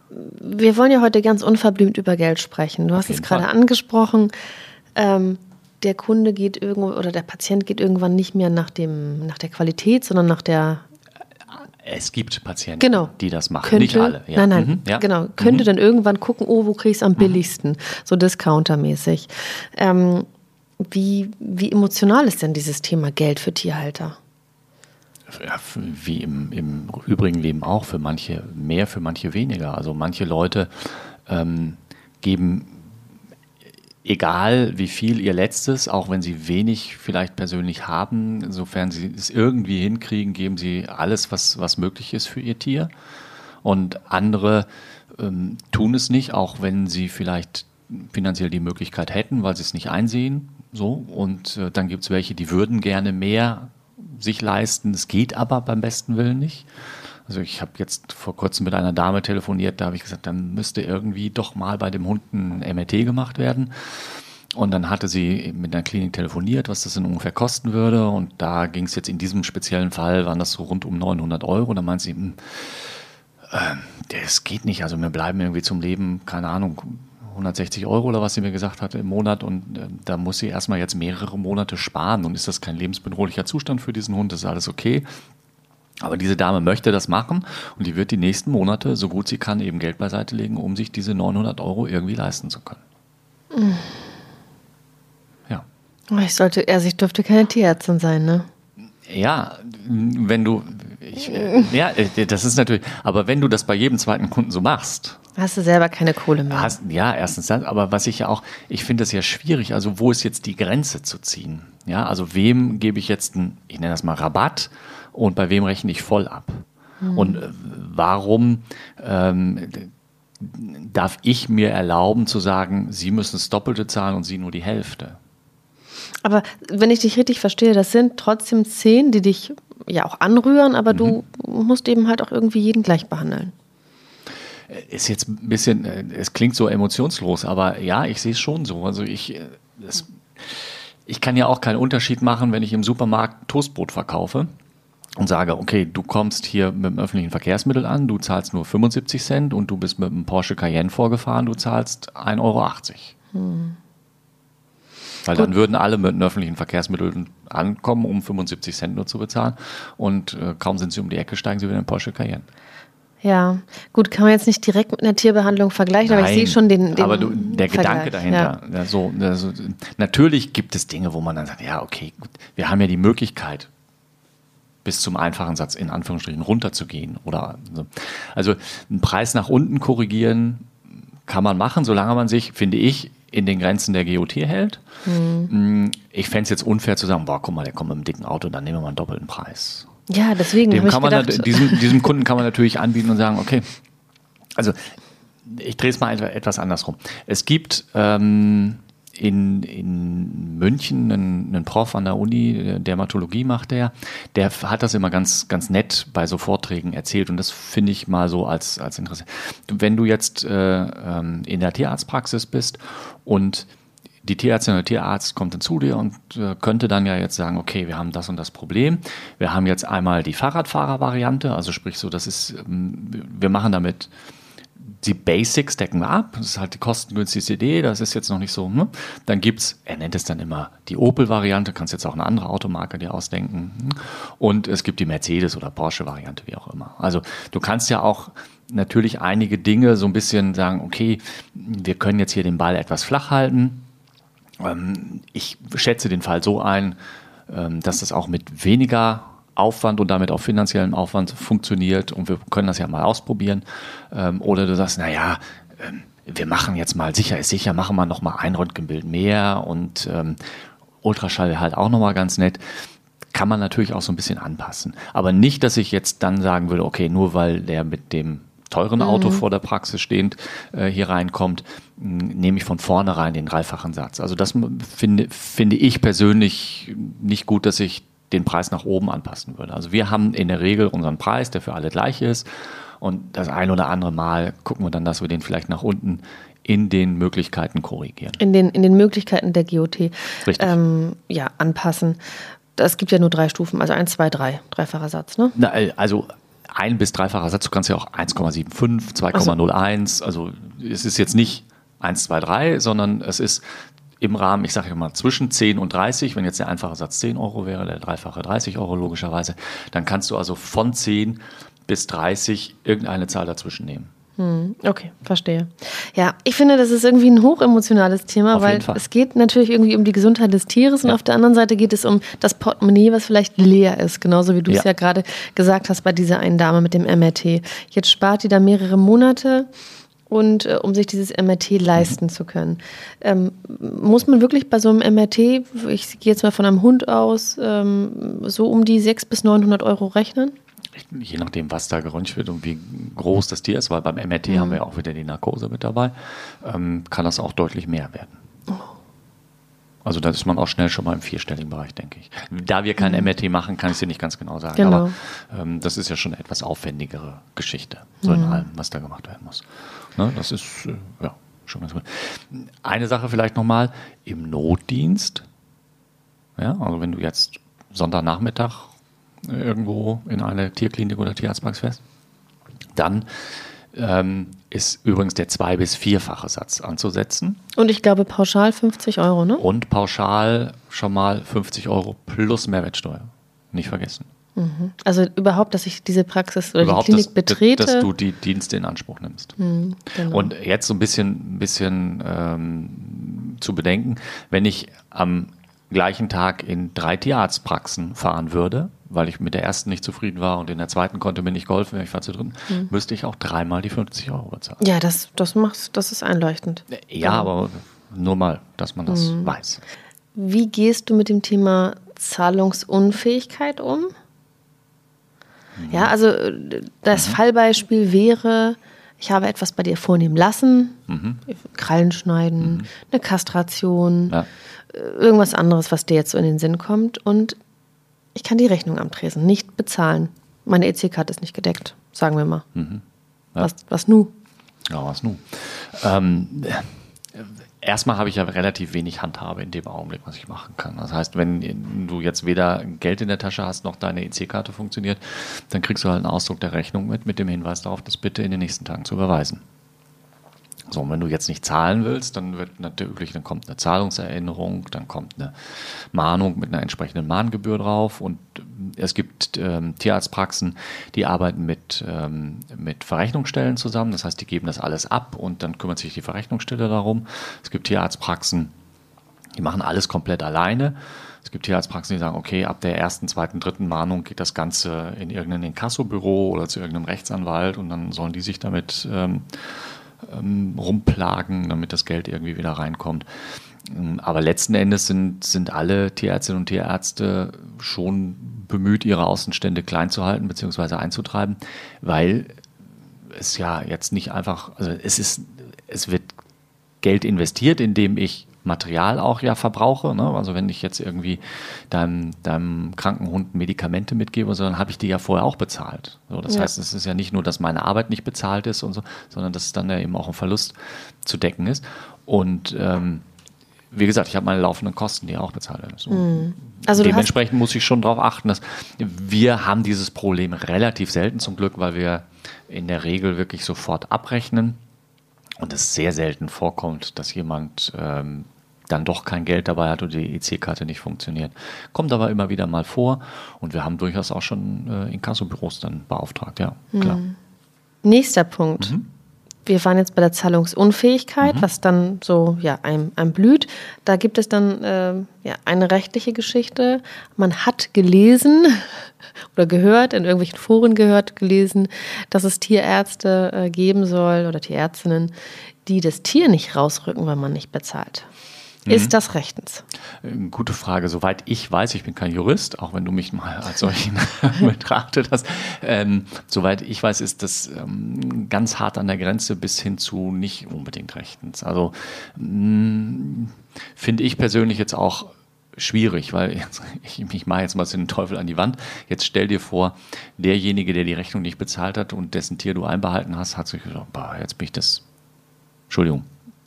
wir wollen ja heute ganz unverblümt über Geld sprechen. Du hast es gerade angesprochen. Ähm, der Kunde geht irgendwo oder der Patient geht irgendwann nicht mehr nach, dem, nach der Qualität, sondern nach der. Es gibt Patienten, genau. die das machen, könnte, nicht alle. Ja. Nein, nein, mhm, ja. genau. Könnte mhm. dann irgendwann gucken, oh, wo kriege ich es am mhm. billigsten? So discountermäßig. Ähm, wie, wie emotional ist denn dieses Thema Geld für Tierhalter? ja, wie im, im übrigen Leben auch, für manche mehr, für manche weniger. Also manche Leute ähm, geben, egal wie viel ihr letztes, auch wenn sie wenig vielleicht persönlich haben, sofern sie es irgendwie hinkriegen, geben sie alles, was, was möglich ist für ihr Tier. Und andere ähm, tun es nicht, auch wenn sie vielleicht finanziell die Möglichkeit hätten, weil sie es nicht einsehen. So. Und äh, dann gibt es welche, die würden gerne mehr sich leisten. Es geht aber beim besten Willen nicht. Also ich habe jetzt vor kurzem mit einer Dame telefoniert, da habe ich gesagt, dann müsste irgendwie doch mal bei dem Hund ein MRT gemacht werden. Und dann hatte sie mit einer Klinik telefoniert, was das denn ungefähr kosten würde. Und da ging es jetzt in diesem speziellen Fall, waren das so rund um 900 Euro. Da meint sie, mh, äh, das geht nicht. Also wir bleiben irgendwie zum Leben, keine Ahnung, 160 Euro oder was sie mir gesagt hatte im Monat. Und äh, da muss sie erstmal jetzt mehrere Monate sparen. Und ist das kein lebensbedrohlicher Zustand für diesen Hund? Das ist alles okay. Aber diese Dame möchte das machen und die wird die nächsten Monate, so gut sie kann, eben Geld beiseite legen, um sich diese 900 Euro irgendwie leisten zu können. Mhm. Oh, ich sollte, also ich dürfte keine Tierärztin sein, ne? Ja, wenn du, ich, ja, das ist natürlich, aber wenn du das bei jedem zweiten Kunden so machst. Hast du selber keine Kohle mehr. Hast, ja, erstens das, aber was ich ja auch, ich finde es ja schwierig, also wo ist jetzt die Grenze zu ziehen? Ja, also wem gebe ich jetzt einen, ich nenne das mal Rabatt und bei wem rechne ich voll ab? Hm. Und äh, warum ähm, darf ich mir erlauben zu sagen, Sie müssen das Doppelte zahlen und Sie nur die Hälfte? Aber wenn ich dich richtig verstehe, das sind trotzdem Szenen, die dich ja auch anrühren, aber mhm. du musst eben halt auch irgendwie jeden gleich behandeln. Ist jetzt ein bisschen, äh, es klingt so emotionslos, aber ja, ich sehe es schon so. Also ich, das, äh, ich kann ja auch keinen Unterschied machen, wenn ich im Supermarkt Toastbrot verkaufe und sage, okay, du kommst hier mit dem öffentlichen Verkehrsmittel an, du zahlst nur 75 Cent und du bist mit einem Porsche Cayenne vorgefahren, du zahlst 1,80 Euro. Hm. Weil Gut. dann würden alle mit den öffentlichen Verkehrsmitteln ankommen, um 75 Cent nur zu bezahlen. Und äh, kaum sind sie um die Ecke, steigen sie wieder in den Porsche Cayenne. Ja, gut, kann man jetzt nicht direkt mit einer Tierbehandlung vergleichen, Nein, aber ich sehe schon den, den Aber du, der Vergleich, Gedanke dahinter, ja. Ja, so, also, natürlich gibt es Dinge, wo man dann sagt, ja, okay, gut, wir haben ja die Möglichkeit, bis zum einfachen Satz in Anführungsstrichen runterzugehen. Oder so. Also einen Preis nach unten korrigieren kann man machen, solange man sich, finde ich, in den Grenzen der GOT hält. Mhm. Ich fände es jetzt unfair zu sagen, boah, guck mal, der kommt mit einem dicken Auto, dann nehmen wir mal einen doppelten Preis. Ja, deswegen. Dem kann man diesem, diesem Kunden kann man natürlich anbieten und sagen, okay, also ich drehe es mal etwas andersrum. Es gibt ähm, in, in München einen, einen Prof an der Uni, Dermatologie macht der, der hat das immer ganz, ganz nett bei so Vorträgen erzählt und das finde ich mal so als, als interessant. Wenn du jetzt äh, ähm, in der Tierarztpraxis bist und die Tierärztin oder Tierarzt kommt dann zu dir und äh, könnte dann ja jetzt sagen, okay, wir haben das und das Problem. Wir haben jetzt einmal die Fahrradfahrer-Variante, also sprich so, das ist, ähm, wir machen damit die Basics decken wir ab. Das ist halt die kostengünstigste Idee. Das ist jetzt noch nicht so. Ne? Dann gibt es, er nennt es dann immer die Opel-Variante. Kannst jetzt auch eine andere Automarke dir ausdenken. Und es gibt die Mercedes- oder Porsche-Variante, wie auch immer. Also du kannst ja auch natürlich einige Dinge so ein bisschen sagen, okay, wir können jetzt hier den Ball etwas flach halten. Ähm, ich schätze den Fall so ein, ähm, dass das auch mit weniger Aufwand und damit auch finanziellen Aufwand funktioniert und wir können das ja mal ausprobieren. Ähm, oder du sagst, naja, ähm, wir machen jetzt mal sicher ist sicher, machen wir noch mal ein Röntgenbild mehr und ähm, Ultraschall halt auch noch mal ganz nett. Kann man natürlich auch so ein bisschen anpassen. Aber nicht, dass ich jetzt dann sagen würde, okay, nur weil der mit dem teuren Auto mhm. vor der Praxis stehend äh, hier reinkommt, nehme ich von vornherein den dreifachen Satz. Also das finde, finde ich persönlich nicht gut, dass ich den Preis nach oben anpassen würde. Also wir haben in der Regel unseren Preis, der für alle gleich ist. Und das ein oder andere Mal gucken wir dann, dass wir den vielleicht nach unten in den Möglichkeiten korrigieren. In den, in den Möglichkeiten der GOT ähm, ja, anpassen. Es gibt ja nur drei Stufen, also eins, zwei, drei, dreifacher Satz, ne? Na, also ein bis dreifacher Satz, du kannst ja auch 1,75, 2,01, also es ist jetzt nicht 1, 2, 3, sondern es ist im Rahmen, ich sage mal, zwischen 10 und 30, wenn jetzt der einfache Satz 10 Euro wäre, der dreifache 30 Euro logischerweise, dann kannst du also von 10 bis 30 irgendeine Zahl dazwischen nehmen. Hm, okay, verstehe. Ja, ich finde, das ist irgendwie ein hochemotionales Thema, auf weil es geht natürlich irgendwie um die Gesundheit des Tieres und auf der anderen Seite geht es um das Portemonnaie, was vielleicht leer ist, genauso wie du ja. es ja gerade gesagt hast bei dieser einen Dame mit dem MRT. Jetzt spart die da mehrere Monate und äh, um sich dieses MRT leisten mhm. zu können. Ähm, muss man wirklich bei so einem MRT, ich gehe jetzt mal von einem Hund aus, ähm, so um die 600 bis 900 Euro rechnen? Je nachdem, was da geröntgt wird und wie groß das Tier ist, weil beim MRT mhm. haben wir auch wieder die Narkose mit dabei, ähm, kann das auch deutlich mehr werden. Oh. Also da ist man auch schnell schon mal im vierstelligen Bereich, denke ich. Da wir kein MRT mhm. machen, kann ich dir nicht ganz genau sagen. Genau. Aber ähm, das ist ja schon eine etwas aufwendigere Geschichte, so mhm. in allem, was da gemacht werden muss. Ne? Das ist äh, ja schon ganz gut. Eine Sache vielleicht nochmal, im Notdienst, ja, also wenn du jetzt Sonntagnachmittag irgendwo in eine Tierklinik oder Tierarztpraxis fährst, dann ähm, ist übrigens der zwei- bis vierfache Satz anzusetzen. Und ich glaube pauschal 50 Euro, ne? Und pauschal schon mal 50 Euro plus Mehrwertsteuer. Nicht vergessen. Also überhaupt, dass ich diese Praxis oder überhaupt, die Klinik dass, betrete. Dass du die Dienste in Anspruch nimmst. Mhm, genau. Und jetzt so ein bisschen, bisschen ähm, zu bedenken, wenn ich am gleichen Tag in drei Tierarztpraxen fahren würde, weil ich mit der ersten nicht zufrieden war und in der zweiten konnte mir nicht geholfen, ich war zu drin, mhm. müsste ich auch dreimal die 50 Euro bezahlen. Ja, das, das, macht, das ist einleuchtend. Ja, ja. aber nur mal, dass man das mhm. weiß. Wie gehst du mit dem Thema Zahlungsunfähigkeit um? Mhm. Ja, also das mhm. Fallbeispiel wäre, ich habe etwas bei dir vornehmen lassen, mhm. Krallen schneiden, mhm. eine Kastration. Ja irgendwas anderes, was dir jetzt so in den Sinn kommt. Und ich kann die Rechnung am Tresen nicht bezahlen. Meine EC-Karte ist nicht gedeckt, sagen wir mal. Mhm. Ja. Was, was nu? Ja, was nu? Ähm, erstmal habe ich ja relativ wenig Handhabe in dem Augenblick, was ich machen kann. Das heißt, wenn du jetzt weder Geld in der Tasche hast, noch deine EC-Karte funktioniert, dann kriegst du halt einen Ausdruck der Rechnung mit, mit dem Hinweis darauf, das bitte in den nächsten Tagen zu überweisen. So, und wenn du jetzt nicht zahlen willst, dann wird natürlich, dann kommt eine Zahlungserinnerung, dann kommt eine Mahnung mit einer entsprechenden Mahngebühr drauf und es gibt ähm, Tierarztpraxen, die arbeiten mit, ähm, mit Verrechnungsstellen zusammen, das heißt, die geben das alles ab und dann kümmert sich die Verrechnungsstelle darum. Es gibt Tierarztpraxen, die machen alles komplett alleine. Es gibt Tierarztpraxen, die sagen, okay, ab der ersten, zweiten, dritten Mahnung geht das Ganze in irgendein Inkassobüro oder zu irgendeinem Rechtsanwalt und dann sollen die sich damit ähm, ähm, rumplagen, damit das Geld irgendwie wieder reinkommt. Ähm, aber letzten Endes sind, sind alle Tierärztinnen und Tierärzte schon bemüht, ihre Außenstände klein zu halten bzw. einzutreiben, weil es ja jetzt nicht einfach, also es ist, es wird Geld investiert, indem ich Material auch ja verbrauche. Ne? Also wenn ich jetzt irgendwie deinem, deinem kranken Hund Medikamente mitgebe, sondern habe ich die ja vorher auch bezahlt. So, das ja. heißt, es ist ja nicht nur, dass meine Arbeit nicht bezahlt ist und so, sondern dass es dann ja eben auch ein Verlust zu decken ist. Und ähm, wie gesagt, ich habe meine laufenden Kosten, die auch bezahlt werden. So. Mhm. Also Dementsprechend muss ich schon darauf achten, dass wir haben dieses Problem relativ selten zum Glück, weil wir in der Regel wirklich sofort abrechnen und es sehr selten vorkommt, dass jemand ähm, dann doch kein Geld dabei hat und die EC-Karte nicht funktioniert. Kommt aber immer wieder mal vor und wir haben durchaus auch schon äh, Inkassobüros dann beauftragt, ja, klar. Mhm. Nächster Punkt. Mhm. Wir waren jetzt bei der Zahlungsunfähigkeit, mhm. was dann so ja, einem, einem blüht. Da gibt es dann äh, ja, eine rechtliche Geschichte. Man hat gelesen oder gehört, in irgendwelchen Foren gehört, gelesen, dass es Tierärzte äh, geben soll oder Tierärztinnen, die das Tier nicht rausrücken, weil man nicht bezahlt. Ist mhm. das rechtens? Ähm, gute Frage. Soweit ich weiß, ich bin kein Jurist, auch wenn du mich mal als solchen betrachtet hast. Ähm, soweit ich weiß, ist das ähm, ganz hart an der Grenze bis hin zu nicht unbedingt rechtens. Also mm, finde ich persönlich jetzt auch schwierig, weil jetzt, ich, ich mache jetzt mal den Teufel an die Wand. Jetzt stell dir vor, derjenige, der die Rechnung nicht bezahlt hat und dessen Tier du einbehalten hast, hat sich gesagt, boah, jetzt bin ich das, Entschuldigung,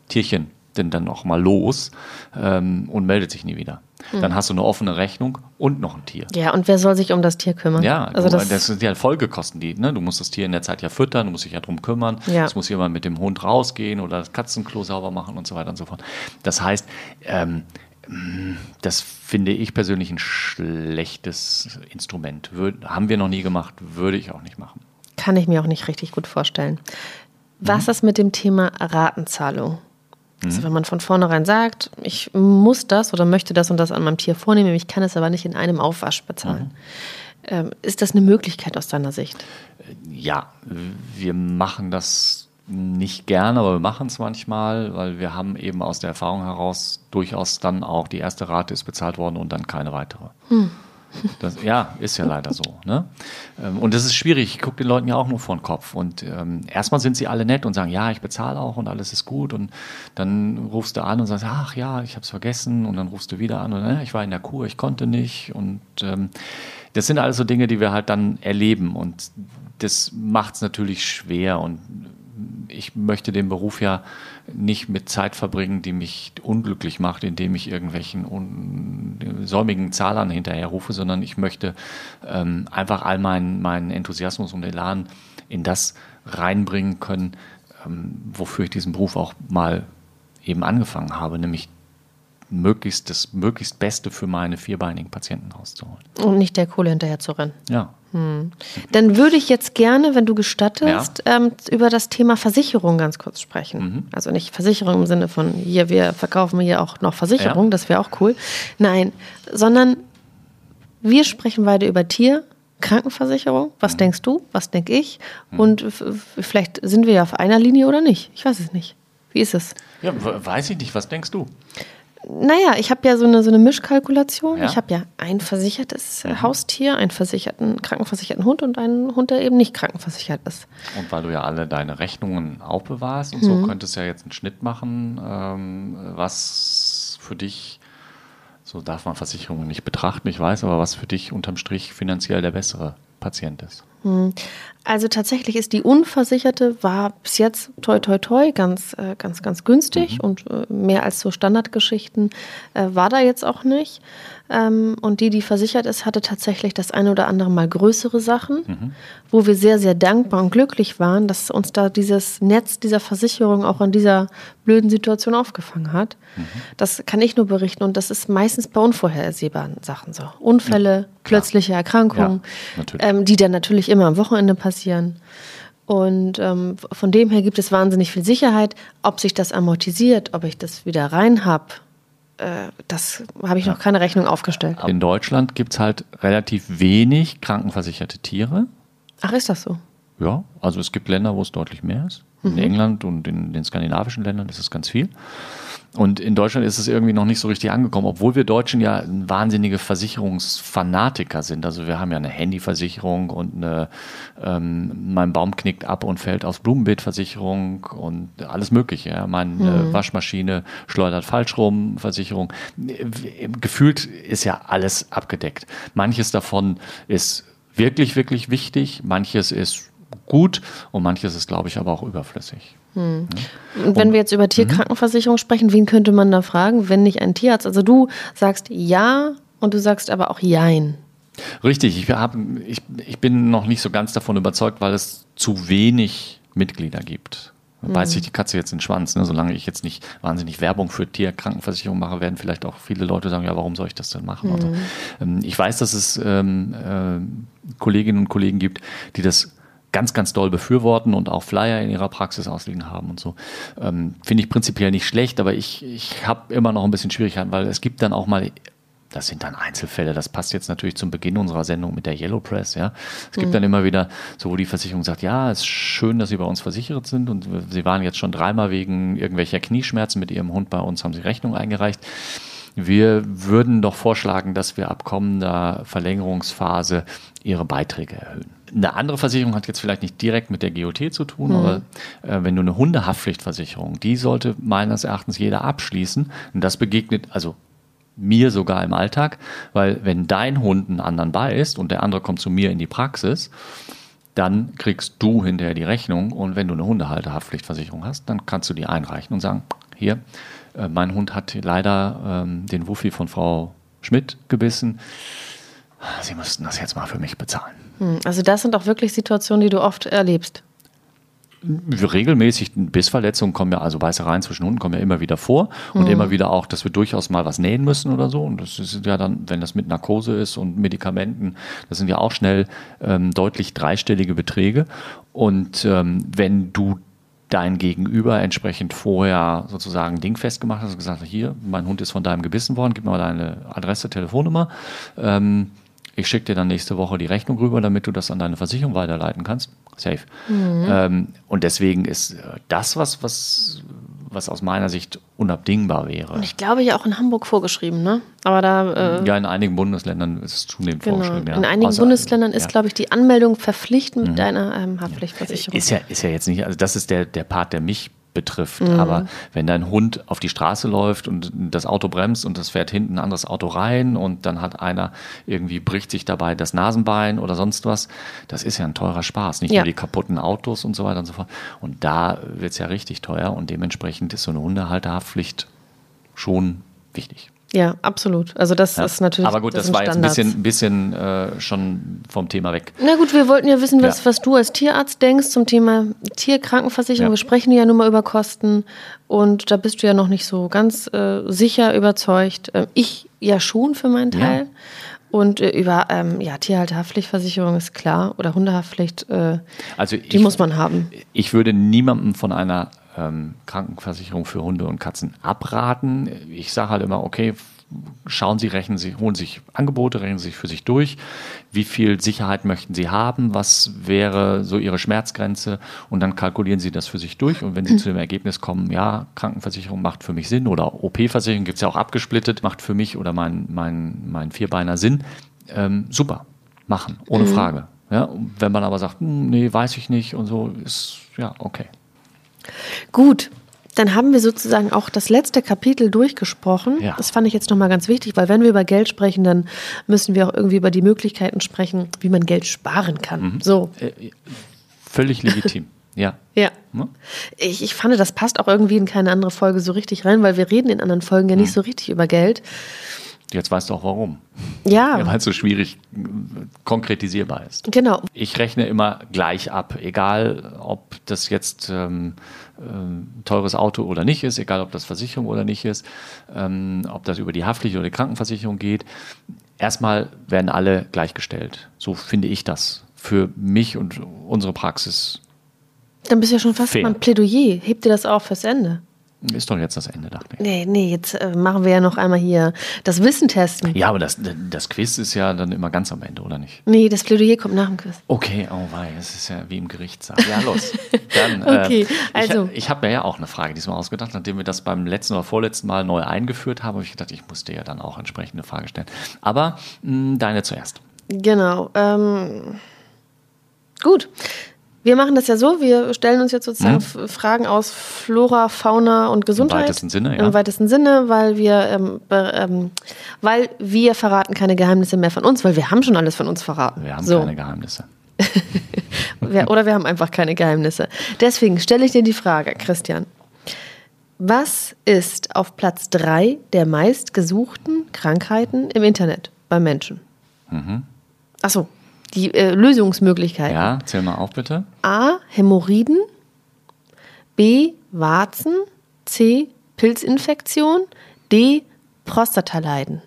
Tierchen denn dann noch mal los ähm, und meldet sich nie wieder. Hm. Dann hast du eine offene Rechnung und noch ein Tier. Ja, und wer soll sich um das Tier kümmern? Ja, also du, das, das, sind ja Folgekosten, die, ne? Du musst das Tier in der Zeit ja füttern, du musst dich ja drum kümmern. Ja. Es muss jemand mit dem Hund rausgehen oder das Katzenklo sauber machen und so weiter und so fort. Das heißt, ähm, das finde ich persönlich ein schlechtes Instrument. Würde, haben wir noch nie gemacht, würde ich auch nicht machen. Kann ich mir auch nicht richtig gut vorstellen. Was mhm. ist mit dem Thema Ratenzahlung? Also mhm. wenn man von vornherein sagt, ich muss das oder möchte das und das an meinem Tier vornehmen, ich kann es aber nicht in einem Aufwasch bezahlen. Mhm. Ähm, ist das eine Möglichkeit aus deiner Sicht? Ja, wir machen das nicht gerne, aber wir machen es manchmal, weil wir haben eben aus der Erfahrung heraus durchaus dann auch die erste Rate ist bezahlt worden und dann keine weitere. Hm. Das, ja, ist ja leider so. Ne? Ähm, und das ist schwierig. Ich gucke den Leuten ja auch nur vor den Kopf. Und ähm, erstmal sind sie alle nett und sagen, ja, ich bezahle auch und alles ist gut. Und dann rufst du an und sagst, ach ja, ich habe es vergessen. Und dann rufst du wieder an und äh, ich war in der Kur, ich konnte nicht. Und ähm, das sind alles so Dinge, die wir halt dann erleben. Und das macht es natürlich schwer. Und ich möchte den Beruf ja nicht mit Zeit verbringen, die mich unglücklich macht, indem ich irgendwelchen säumigen Zahlern hinterherrufe, sondern ich möchte ähm, einfach all meinen, meinen Enthusiasmus und Elan in das reinbringen können, ähm, wofür ich diesen Beruf auch mal eben angefangen habe, nämlich möglichst das möglichst Beste für meine vierbeinigen Patienten rauszuholen. Und nicht der Kohle hinterher zu rennen. Ja. Hm. Dann würde ich jetzt gerne, wenn du gestattest, ja. ähm, über das Thema Versicherung ganz kurz sprechen. Mhm. Also nicht Versicherung im Sinne von hier, wir verkaufen hier auch noch Versicherung, ja. das wäre auch cool. Nein, sondern wir sprechen beide über Tier, Krankenversicherung. Was mhm. denkst du? Was denke ich? Mhm. Und vielleicht sind wir ja auf einer Linie oder nicht. Ich weiß es nicht. Wie ist es? Ja, weiß ich nicht. Was denkst du? Naja, ich habe ja so eine, so eine Mischkalkulation. Ja. Ich habe ja ein versichertes mhm. Haustier, einen versicherten, krankenversicherten Hund und einen Hund, der eben nicht krankenversichert ist. Und weil du ja alle deine Rechnungen aufbewahrst und mhm. so, könntest du ja jetzt einen Schnitt machen, ähm, was für dich, so darf man Versicherungen nicht betrachten, ich weiß, aber was für dich unterm Strich finanziell der bessere Patient ist. Hm. Also tatsächlich ist die unversicherte war bis jetzt toi toi toi ganz äh, ganz ganz günstig mhm. und äh, mehr als so Standardgeschichten äh, war da jetzt auch nicht. Ähm, und die, die versichert ist, hatte tatsächlich das eine oder andere Mal größere Sachen, mhm. wo wir sehr sehr dankbar und glücklich waren, dass uns da dieses Netz dieser Versicherung auch in dieser blöden Situation aufgefangen hat. Mhm. Das kann ich nur berichten und das ist meistens bei unvorhersehbaren Sachen so. Unfälle, ja, plötzliche Erkrankungen, ja, ähm, die dann natürlich immer am Wochenende passieren. Und ähm, von dem her gibt es wahnsinnig viel Sicherheit. Ob sich das amortisiert, ob ich das wieder rein habe, das habe ich noch keine Rechnung aufgestellt. In Deutschland gibt es halt relativ wenig krankenversicherte Tiere. Ach, ist das so? Ja, also es gibt Länder, wo es deutlich mehr ist. In mhm. England und in den skandinavischen Ländern ist es ganz viel. Und in Deutschland ist es irgendwie noch nicht so richtig angekommen, obwohl wir Deutschen ja wahnsinnige Versicherungsfanatiker sind. Also wir haben ja eine Handyversicherung und eine, ähm, mein Baum knickt ab und fällt aufs Blumenbeetversicherung und alles Mögliche. Ja. Meine mhm. Waschmaschine schleudert falsch rum, Versicherung. Gefühlt ist ja alles abgedeckt. Manches davon ist wirklich, wirklich wichtig, manches ist gut und manches ist, glaube ich, aber auch überflüssig. Hm. Und wenn wir jetzt über Tierkrankenversicherung sprechen, wen könnte man da fragen, wenn nicht ein Tierarzt? Also du sagst ja und du sagst aber auch jein. Richtig, ich, hab, ich, ich bin noch nicht so ganz davon überzeugt, weil es zu wenig Mitglieder gibt. Mhm. Beißt sich die Katze jetzt in den Schwanz. Ne? Solange ich jetzt nicht wahnsinnig Werbung für Tierkrankenversicherung mache, werden vielleicht auch viele Leute sagen, ja, warum soll ich das denn machen? Mhm. Also, ähm, ich weiß, dass es ähm, äh, Kolleginnen und Kollegen gibt, die das ganz, ganz doll befürworten und auch Flyer in ihrer Praxis ausliegen haben und so. Ähm, Finde ich prinzipiell nicht schlecht, aber ich, ich habe immer noch ein bisschen Schwierigkeiten, weil es gibt dann auch mal das sind dann Einzelfälle. Das passt jetzt natürlich zum Beginn unserer Sendung mit der Yellow Press. Ja, es gibt mhm. dann immer wieder so, wo die Versicherung sagt, ja, es ist schön, dass Sie bei uns versichert sind und Sie waren jetzt schon dreimal wegen irgendwelcher Knieschmerzen mit Ihrem Hund bei uns, haben Sie Rechnung eingereicht. Wir würden doch vorschlagen, dass wir ab kommender Verlängerungsphase Ihre Beiträge erhöhen. Eine andere Versicherung hat jetzt vielleicht nicht direkt mit der GOT zu tun, mhm. aber äh, wenn du eine Hundehaftpflichtversicherung, die sollte meines Erachtens jeder abschließen. Und das begegnet, also mir sogar im Alltag, weil wenn dein Hund einen anderen beißt und der andere kommt zu mir in die Praxis, dann kriegst du hinterher die Rechnung und wenn du eine Hundehalterhaftpflichtversicherung hast, dann kannst du die einreichen und sagen, hier, äh, mein Hund hat leider ähm, den Wuffi von Frau Schmidt gebissen. Sie müssten das jetzt mal für mich bezahlen. Hm, also das sind auch wirklich Situationen, die du oft erlebst. Regelmäßig Bissverletzungen kommen ja, also Beißereien zwischen Hunden kommen ja immer wieder vor und mhm. immer wieder auch, dass wir durchaus mal was nähen müssen oder so. Und das ist ja dann, wenn das mit Narkose ist und Medikamenten, das sind ja auch schnell ähm, deutlich dreistellige Beträge. Und ähm, wenn du dein Gegenüber entsprechend vorher sozusagen dingfest gemacht hast, gesagt, hier, mein Hund ist von deinem gebissen worden, gib mir mal deine Adresse, Telefonnummer. Ähm, ich schicke dir dann nächste Woche die Rechnung rüber, damit du das an deine Versicherung weiterleiten kannst. Safe. Mhm. Ähm, und deswegen ist äh, das was, was, was aus meiner Sicht unabdingbar wäre. Und ich glaube ja auch in Hamburg vorgeschrieben, ne? Aber da. Äh, ja, in einigen Bundesländern ist es zunehmend genau. vorgeschrieben. Ja. In einigen Außer- Bundesländern ist, ja. glaube ich, die Anmeldung verpflichtend mit deiner ähm, Haftpflichtversicherung. Ist ja, ist ja jetzt nicht, also das ist der, der Part, der mich betrifft. Mhm. Aber wenn dein Hund auf die Straße läuft und das Auto bremst und das fährt hinten ein anderes Auto rein und dann hat einer irgendwie bricht sich dabei das Nasenbein oder sonst was, das ist ja ein teurer Spaß. Nicht Ja. nur die kaputten Autos und so weiter und so fort. Und da wird es ja richtig teuer und dementsprechend ist so eine Hundehalterhaftpflicht schon wichtig. Ja, absolut. Also das Ja. ist natürlich. Aber gut, das, sind war jetzt ein bisschen, bisschen äh, schon vom Thema weg. Na gut, wir wollten ja wissen, was, Ja. was du als Tierarzt denkst zum Thema Tierkrankenversicherung. Ja. Wir sprechen ja nun mal über Kosten und da bist du ja noch nicht so ganz äh, sicher überzeugt. Ähm, ich ja schon für meinen. Teil. Und äh, über ähm, ja, Tierhalterhaftpflichtversicherung ist klar oder Hundehaftpflicht, äh, Also die muss man haben. Ich würde niemandem von einer ähm, Krankenversicherung für Hunde und Katzen abraten. Ich sage halt immer, okay, schauen Sie, rechnen Sie, holen sich Angebote, rechnen Sie sich für sich durch. Wie viel Sicherheit möchten Sie haben? Was wäre so Ihre Schmerzgrenze? Und dann kalkulieren Sie das für sich durch. Und wenn Sie zu dem Ergebnis kommen, ja, Krankenversicherung macht für mich Sinn oder OP-Versicherung gibt es ja auch abgesplittet, macht für mich oder mein, mein, mein Vierbeiner Sinn, ähm, super, machen, ohne Frage. Ja, wenn man aber sagt, hm, nee, weiß ich nicht und so, ist ja okay. Gut, dann haben wir sozusagen auch das letzte Kapitel durchgesprochen. Ja. Das fand ich jetzt nochmal ganz wichtig, weil wenn wir über Geld sprechen, dann müssen wir auch irgendwie über die Möglichkeiten sprechen, wie man Geld sparen kann. Mhm. So, Äh, völlig legitim. Ja. ja. Ne? Ich, ich fand, das passt auch irgendwie in keine andere Folge so richtig rein, weil wir reden in anderen Folgen ja Mhm. nicht so richtig über Geld. Jetzt weißt du auch warum. Ja, Ja, Weil es so schwierig äh, konkretisierbar ist. genau. Ich rechne immer gleich ab, egal ob das jetzt ähm, ähm, teures Auto oder nicht ist, egal ob das Versicherung oder nicht ist, ähm, ob das über die Haftpflicht oder die Krankenversicherung geht. Erstmal werden alle gleichgestellt. So finde ich das für mich und unsere Praxis. Dann bist du ja schon fast Fair. beim Plädoyer. Heb dir das auf fürs Ende. Ist doch jetzt das Ende, dachte ich. Nee, nee, jetzt äh, machen wir ja noch einmal hier das Wissen testen. Ja, aber das, das Quiz ist ja dann immer ganz am Ende, oder nicht? Nee, das Plädoyer kommt nach dem Quiz. Okay, oh wei, es ist ja wie im Gerichtssaal. Ja, los. Dann, Okay, äh, also- Ich, ich habe mir ja auch eine Frage diesmal ausgedacht, nachdem wir das beim letzten oder vorletzten Mal neu eingeführt haben, habe ich gedacht, ich muss dir ja dann auch entsprechende Frage stellen. Aber mh, deine zuerst. Genau. Ähm, gut. Wir machen das ja so, wir stellen uns jetzt sozusagen F- Fragen aus Flora, Fauna und Gesundheit. weitesten Sinne, ja. Im weitesten Sinne, weil wir, ähm, ähm, weil wir verraten keine Geheimnisse mehr von uns, weil wir haben schon alles von uns verraten. Wir haben so. keine Geheimnisse. Oder wir haben einfach keine Geheimnisse. Deswegen stelle ich dir die Frage, Christian. Was ist auf Platz 3 der meistgesuchten Krankheiten im Internet bei Menschen? Achso, die äh, Lösungsmöglichkeiten. Ja, zähl mal auf bitte. A. Hämorrhoiden. B. Warzen. C. Pilzinfektion. D. Prostataleiden.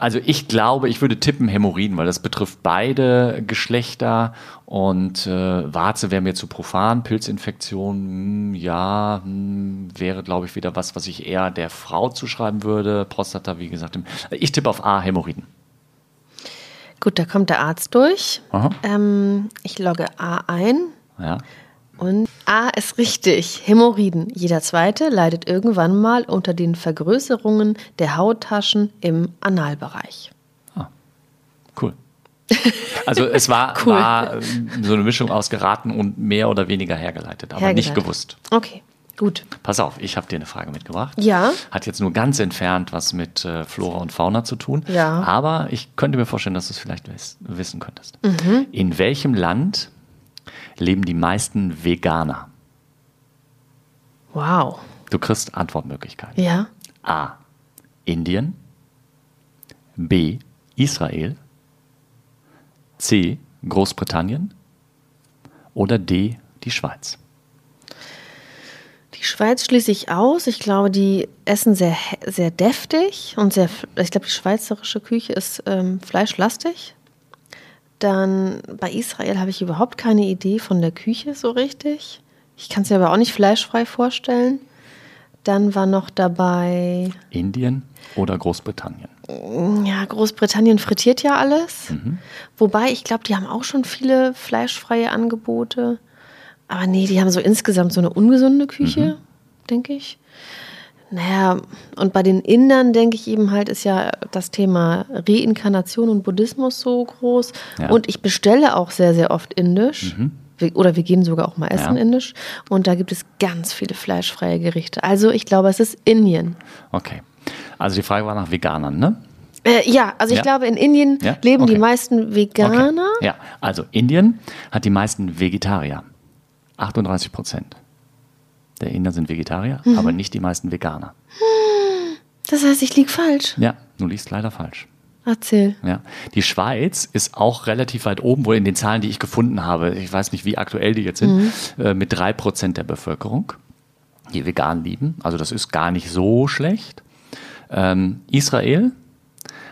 Also ich glaube, ich würde tippen Hämorrhoiden, weil das betrifft beide Geschlechter und äh, Warze wäre mir zu profan, Pilzinfektion, hm, ja, hm, wäre glaube ich wieder was, was ich eher der Frau zuschreiben würde. Prostata, wie gesagt, ich tippe auf A, Hämorrhoiden. Gut, da kommt der Arzt durch. Ähm, ich logge A ein. Ja. Und A ist richtig, Hämorrhoiden. Jeder zweite leidet irgendwann mal unter den Vergrößerungen der Hauttaschen im Analbereich. Cool. Also es war, Cool. war ähm, so eine Mischung aus geraten und mehr oder weniger hergeleitet, aber nicht Hergeleitet. gewusst. Okay, gut. Pass auf, ich habe dir eine Frage mitgebracht. Ja. Hat jetzt nur ganz entfernt was mit äh, Flora und Fauna zu tun. Ja. Aber ich könnte mir vorstellen, dass du es vielleicht wiss, wissen könntest. Mhm. In welchem Land leben die meisten Veganer? Wow. Du kriegst Antwortmöglichkeiten. Ja. A. Indien. B. Israel. C. Großbritannien. Oder D. Die Schweiz. Die Schweiz schließe ich aus. Ich glaube, die essen sehr, sehr deftig und sehr. Ich glaube, die schweizerische Küche ist ähm, fleischlastig. Dann bei Israel habe ich überhaupt keine Idee von der Küche so richtig. Ich kann es mir aber auch nicht fleischfrei vorstellen. Dann war noch dabei, Indien oder Großbritannien. ja, Großbritannien frittiert ja alles. Wobei, ich glaube, die haben auch schon viele fleischfreie Angebote. Aber nee, die haben so insgesamt so eine ungesunde Küche. denke ich. Naja, und bei den Indern, denke ich eben halt, ist ja das Thema Reinkarnation und Buddhismus so groß. Ja. Und ich bestelle auch sehr, sehr oft indisch. Wir- Oder wir gehen sogar auch mal essen Ja. indisch. Und da gibt es ganz viele fleischfreie Gerichte. Also ich glaube, es ist Indien. Okay. Also die Frage war nach Veganern, ne? Äh, ja, also ich Ja. glaube, in Indien leben die Okay. meisten Veganer. Okay. Ja, also Indien hat die meisten Vegetarier. 38 Prozent. Der Inder sind Vegetarier, Mhm. aber nicht die meisten Veganer. Das heißt, ich liege falsch. Ja, du liegst leider falsch. Erzähl. Ja. Die Schweiz ist auch relativ weit oben, wohl in den Zahlen, die ich gefunden habe. Ich weiß nicht, wie aktuell die jetzt sind, äh, mit 3% der Bevölkerung, die vegan lieben. Also das ist gar nicht so schlecht. Ähm, Israel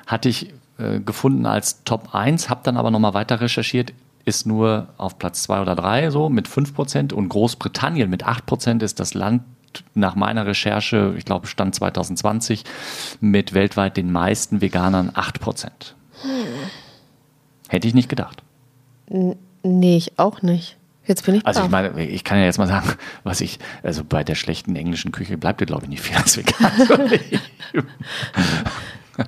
hatte ich äh, gefunden als Top 1, habe dann aber nochmal weiter recherchiert, ist nur auf Platz 2 oder 3 so mit 5% und Großbritannien mit 8% ist das Land nach meiner Recherche, ich glaube Stand 2020, mit weltweit den meisten Veganern 8%. Hätte ich nicht gedacht. Nee, ich auch nicht. Jetzt bin ich Also ich meine, ich kann ja jetzt mal sagen, was ich, also bei der schlechten englischen Küche bleibt dir, glaube ich, nicht viel als vegan.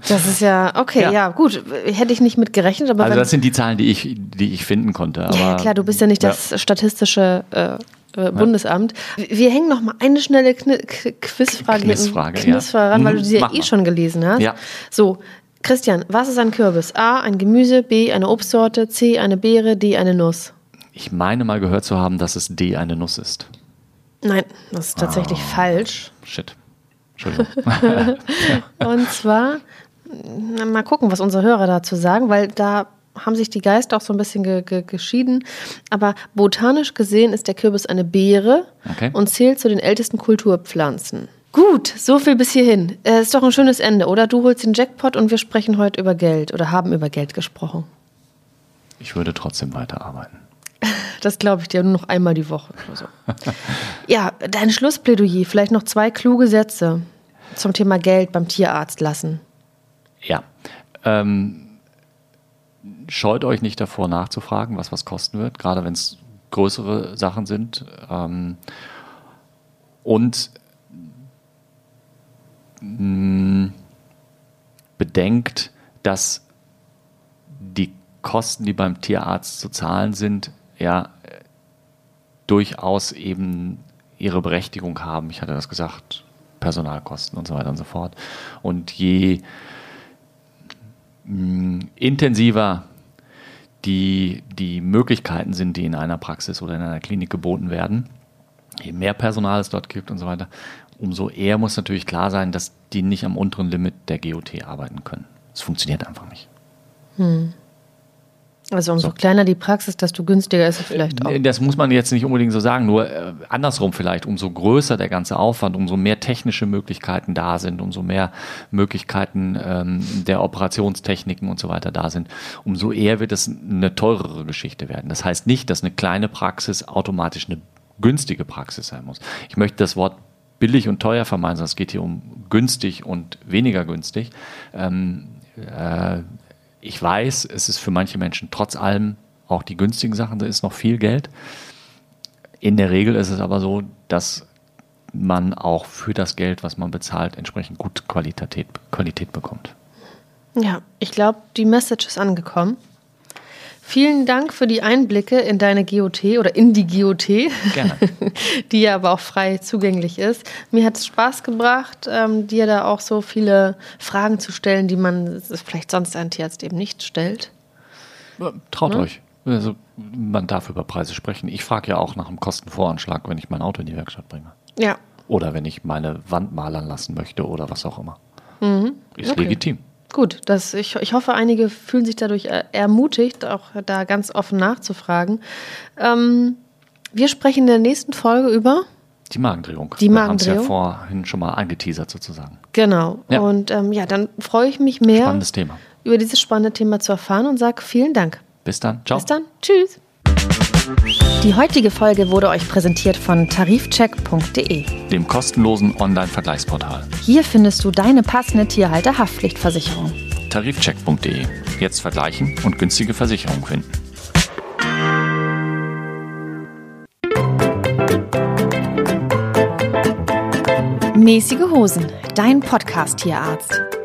Das ist ja, okay, Ja. ja, gut. Hätte ich nicht mit gerechnet, aber Also das sind die Zahlen, die ich, die ich finden konnte. Aber, ja, klar, du bist ja nicht das statistische äh, äh, Bundesamt. Wir hängen noch mal eine schnelle Kni Quizfrage, Quizfrage, Quizfrage ja. ran, weil du Mhm, sie ja eh schon gelesen hast. Ja. So, Christian, was ist ein Kürbis? A, ein Gemüse, B, eine Obstsorte, C, eine Beere, D, eine Nuss. Ich meine mal gehört zu haben, dass es D eine Nuss ist. Nein, das ist tatsächlich Ah. falsch. Shit. Entschuldigung. Und zwar, mal gucken, was unsere Hörer dazu sagen, weil da haben sich die Geister auch so ein bisschen ge ge geschieden. Aber botanisch gesehen ist der Kürbis eine Beere Okay. und zählt zu den ältesten Kulturpflanzen. Gut, so viel bis hierhin. Äh, ist doch ein schönes Ende, oder? Du holst den Jackpot und wir sprechen heute über Geld oder haben über Geld gesprochen. Ich würde trotzdem weiterarbeiten. Das glaube ich dir nur noch einmal die Woche so. ja, dein Schlussplädoyer, vielleicht noch zwei kluge Sätze zum Thema Geld beim Tierarzt lassen. Ja. Ähm, scheut euch nicht davor nachzufragen, was was kosten wird, gerade wenn es größere Sachen sind. Ähm, und mh, bedenkt, dass die Kosten, die beim Tierarzt zu zahlen sind, ja durchaus eben ihre Berechtigung haben. Ich hatte das gesagt, Personalkosten und so weiter und so fort. Und je mh, intensiver die, die Möglichkeiten sind, die in einer Praxis oder in einer Klinik geboten werden, je mehr Personal es dort gibt und so weiter, umso eher muss natürlich klar sein, dass die nicht am unteren Limit der GOT arbeiten können. Es funktioniert einfach nicht. Also umso kleiner die Praxis, desto günstiger ist es vielleicht auch. Nee, Das muss man jetzt nicht unbedingt so sagen, nur äh, andersrum vielleicht, umso größer der ganze Aufwand, umso mehr technische Möglichkeiten da sind, umso mehr Möglichkeiten ähm, der Operationstechniken und so weiter da sind, umso eher wird es eine teurere Geschichte werden. Das heißt nicht, dass eine kleine Praxis automatisch eine günstige Praxis sein muss. Ich möchte das Wort billig und teuer vermeiden, sondern es geht hier um günstig und weniger günstig. Ähm, äh, ich weiß, es ist für manche Menschen trotz allem auch die günstigen Sachen, da ist noch viel Geld. In der Regel ist es aber so, dass man auch für das Geld, was man bezahlt, entsprechend gute Qualität, Qualität bekommt. Ja, ich glaube, die Message ist angekommen. Vielen Dank für die Einblicke in deine GOT oder in die GOT, Gerne. die ja aber auch frei zugänglich ist. Mir hat es Spaß gebracht, ähm, dir da auch so viele Fragen zu stellen, die man vielleicht sonst ein Tierarzt eben nicht stellt. Traut euch. Also, man darf über Preise sprechen. Ich frage ja auch nach einem Kostenvoranschlag, wenn ich mein Auto in die Werkstatt bringe. Ja, Oder wenn ich meine Wand malern lassen möchte oder was auch immer. Ist Mhm. Okay. legitim. Gut. Das, ich, ich hoffe, einige fühlen sich dadurch er- ermutigt, auch da ganz offen nachzufragen. Ähm, wir sprechen in der nächsten Folge über Die Magendrehung. Die Wir haben es ja Magendrehung. vorhin schon mal angeteasert sozusagen. Genau. Ja. Und ähm, ja, dann freue ich mich mehr Spannendes Thema. über dieses spannende Thema zu erfahren und sage vielen Dank. Bis dann. Ciao. Bis dann. Tschüss. Die heutige Folge wurde euch präsentiert von tarifcheck.de. Dem kostenlosen Online-Vergleichsportal. Hier findest du deine passende Tierhalter-Haftpflichtversicherung. Tarifcheck.de. Jetzt vergleichen und günstige Versicherungen finden. Mäßige Hosen, dein Podcast-Tierarzt.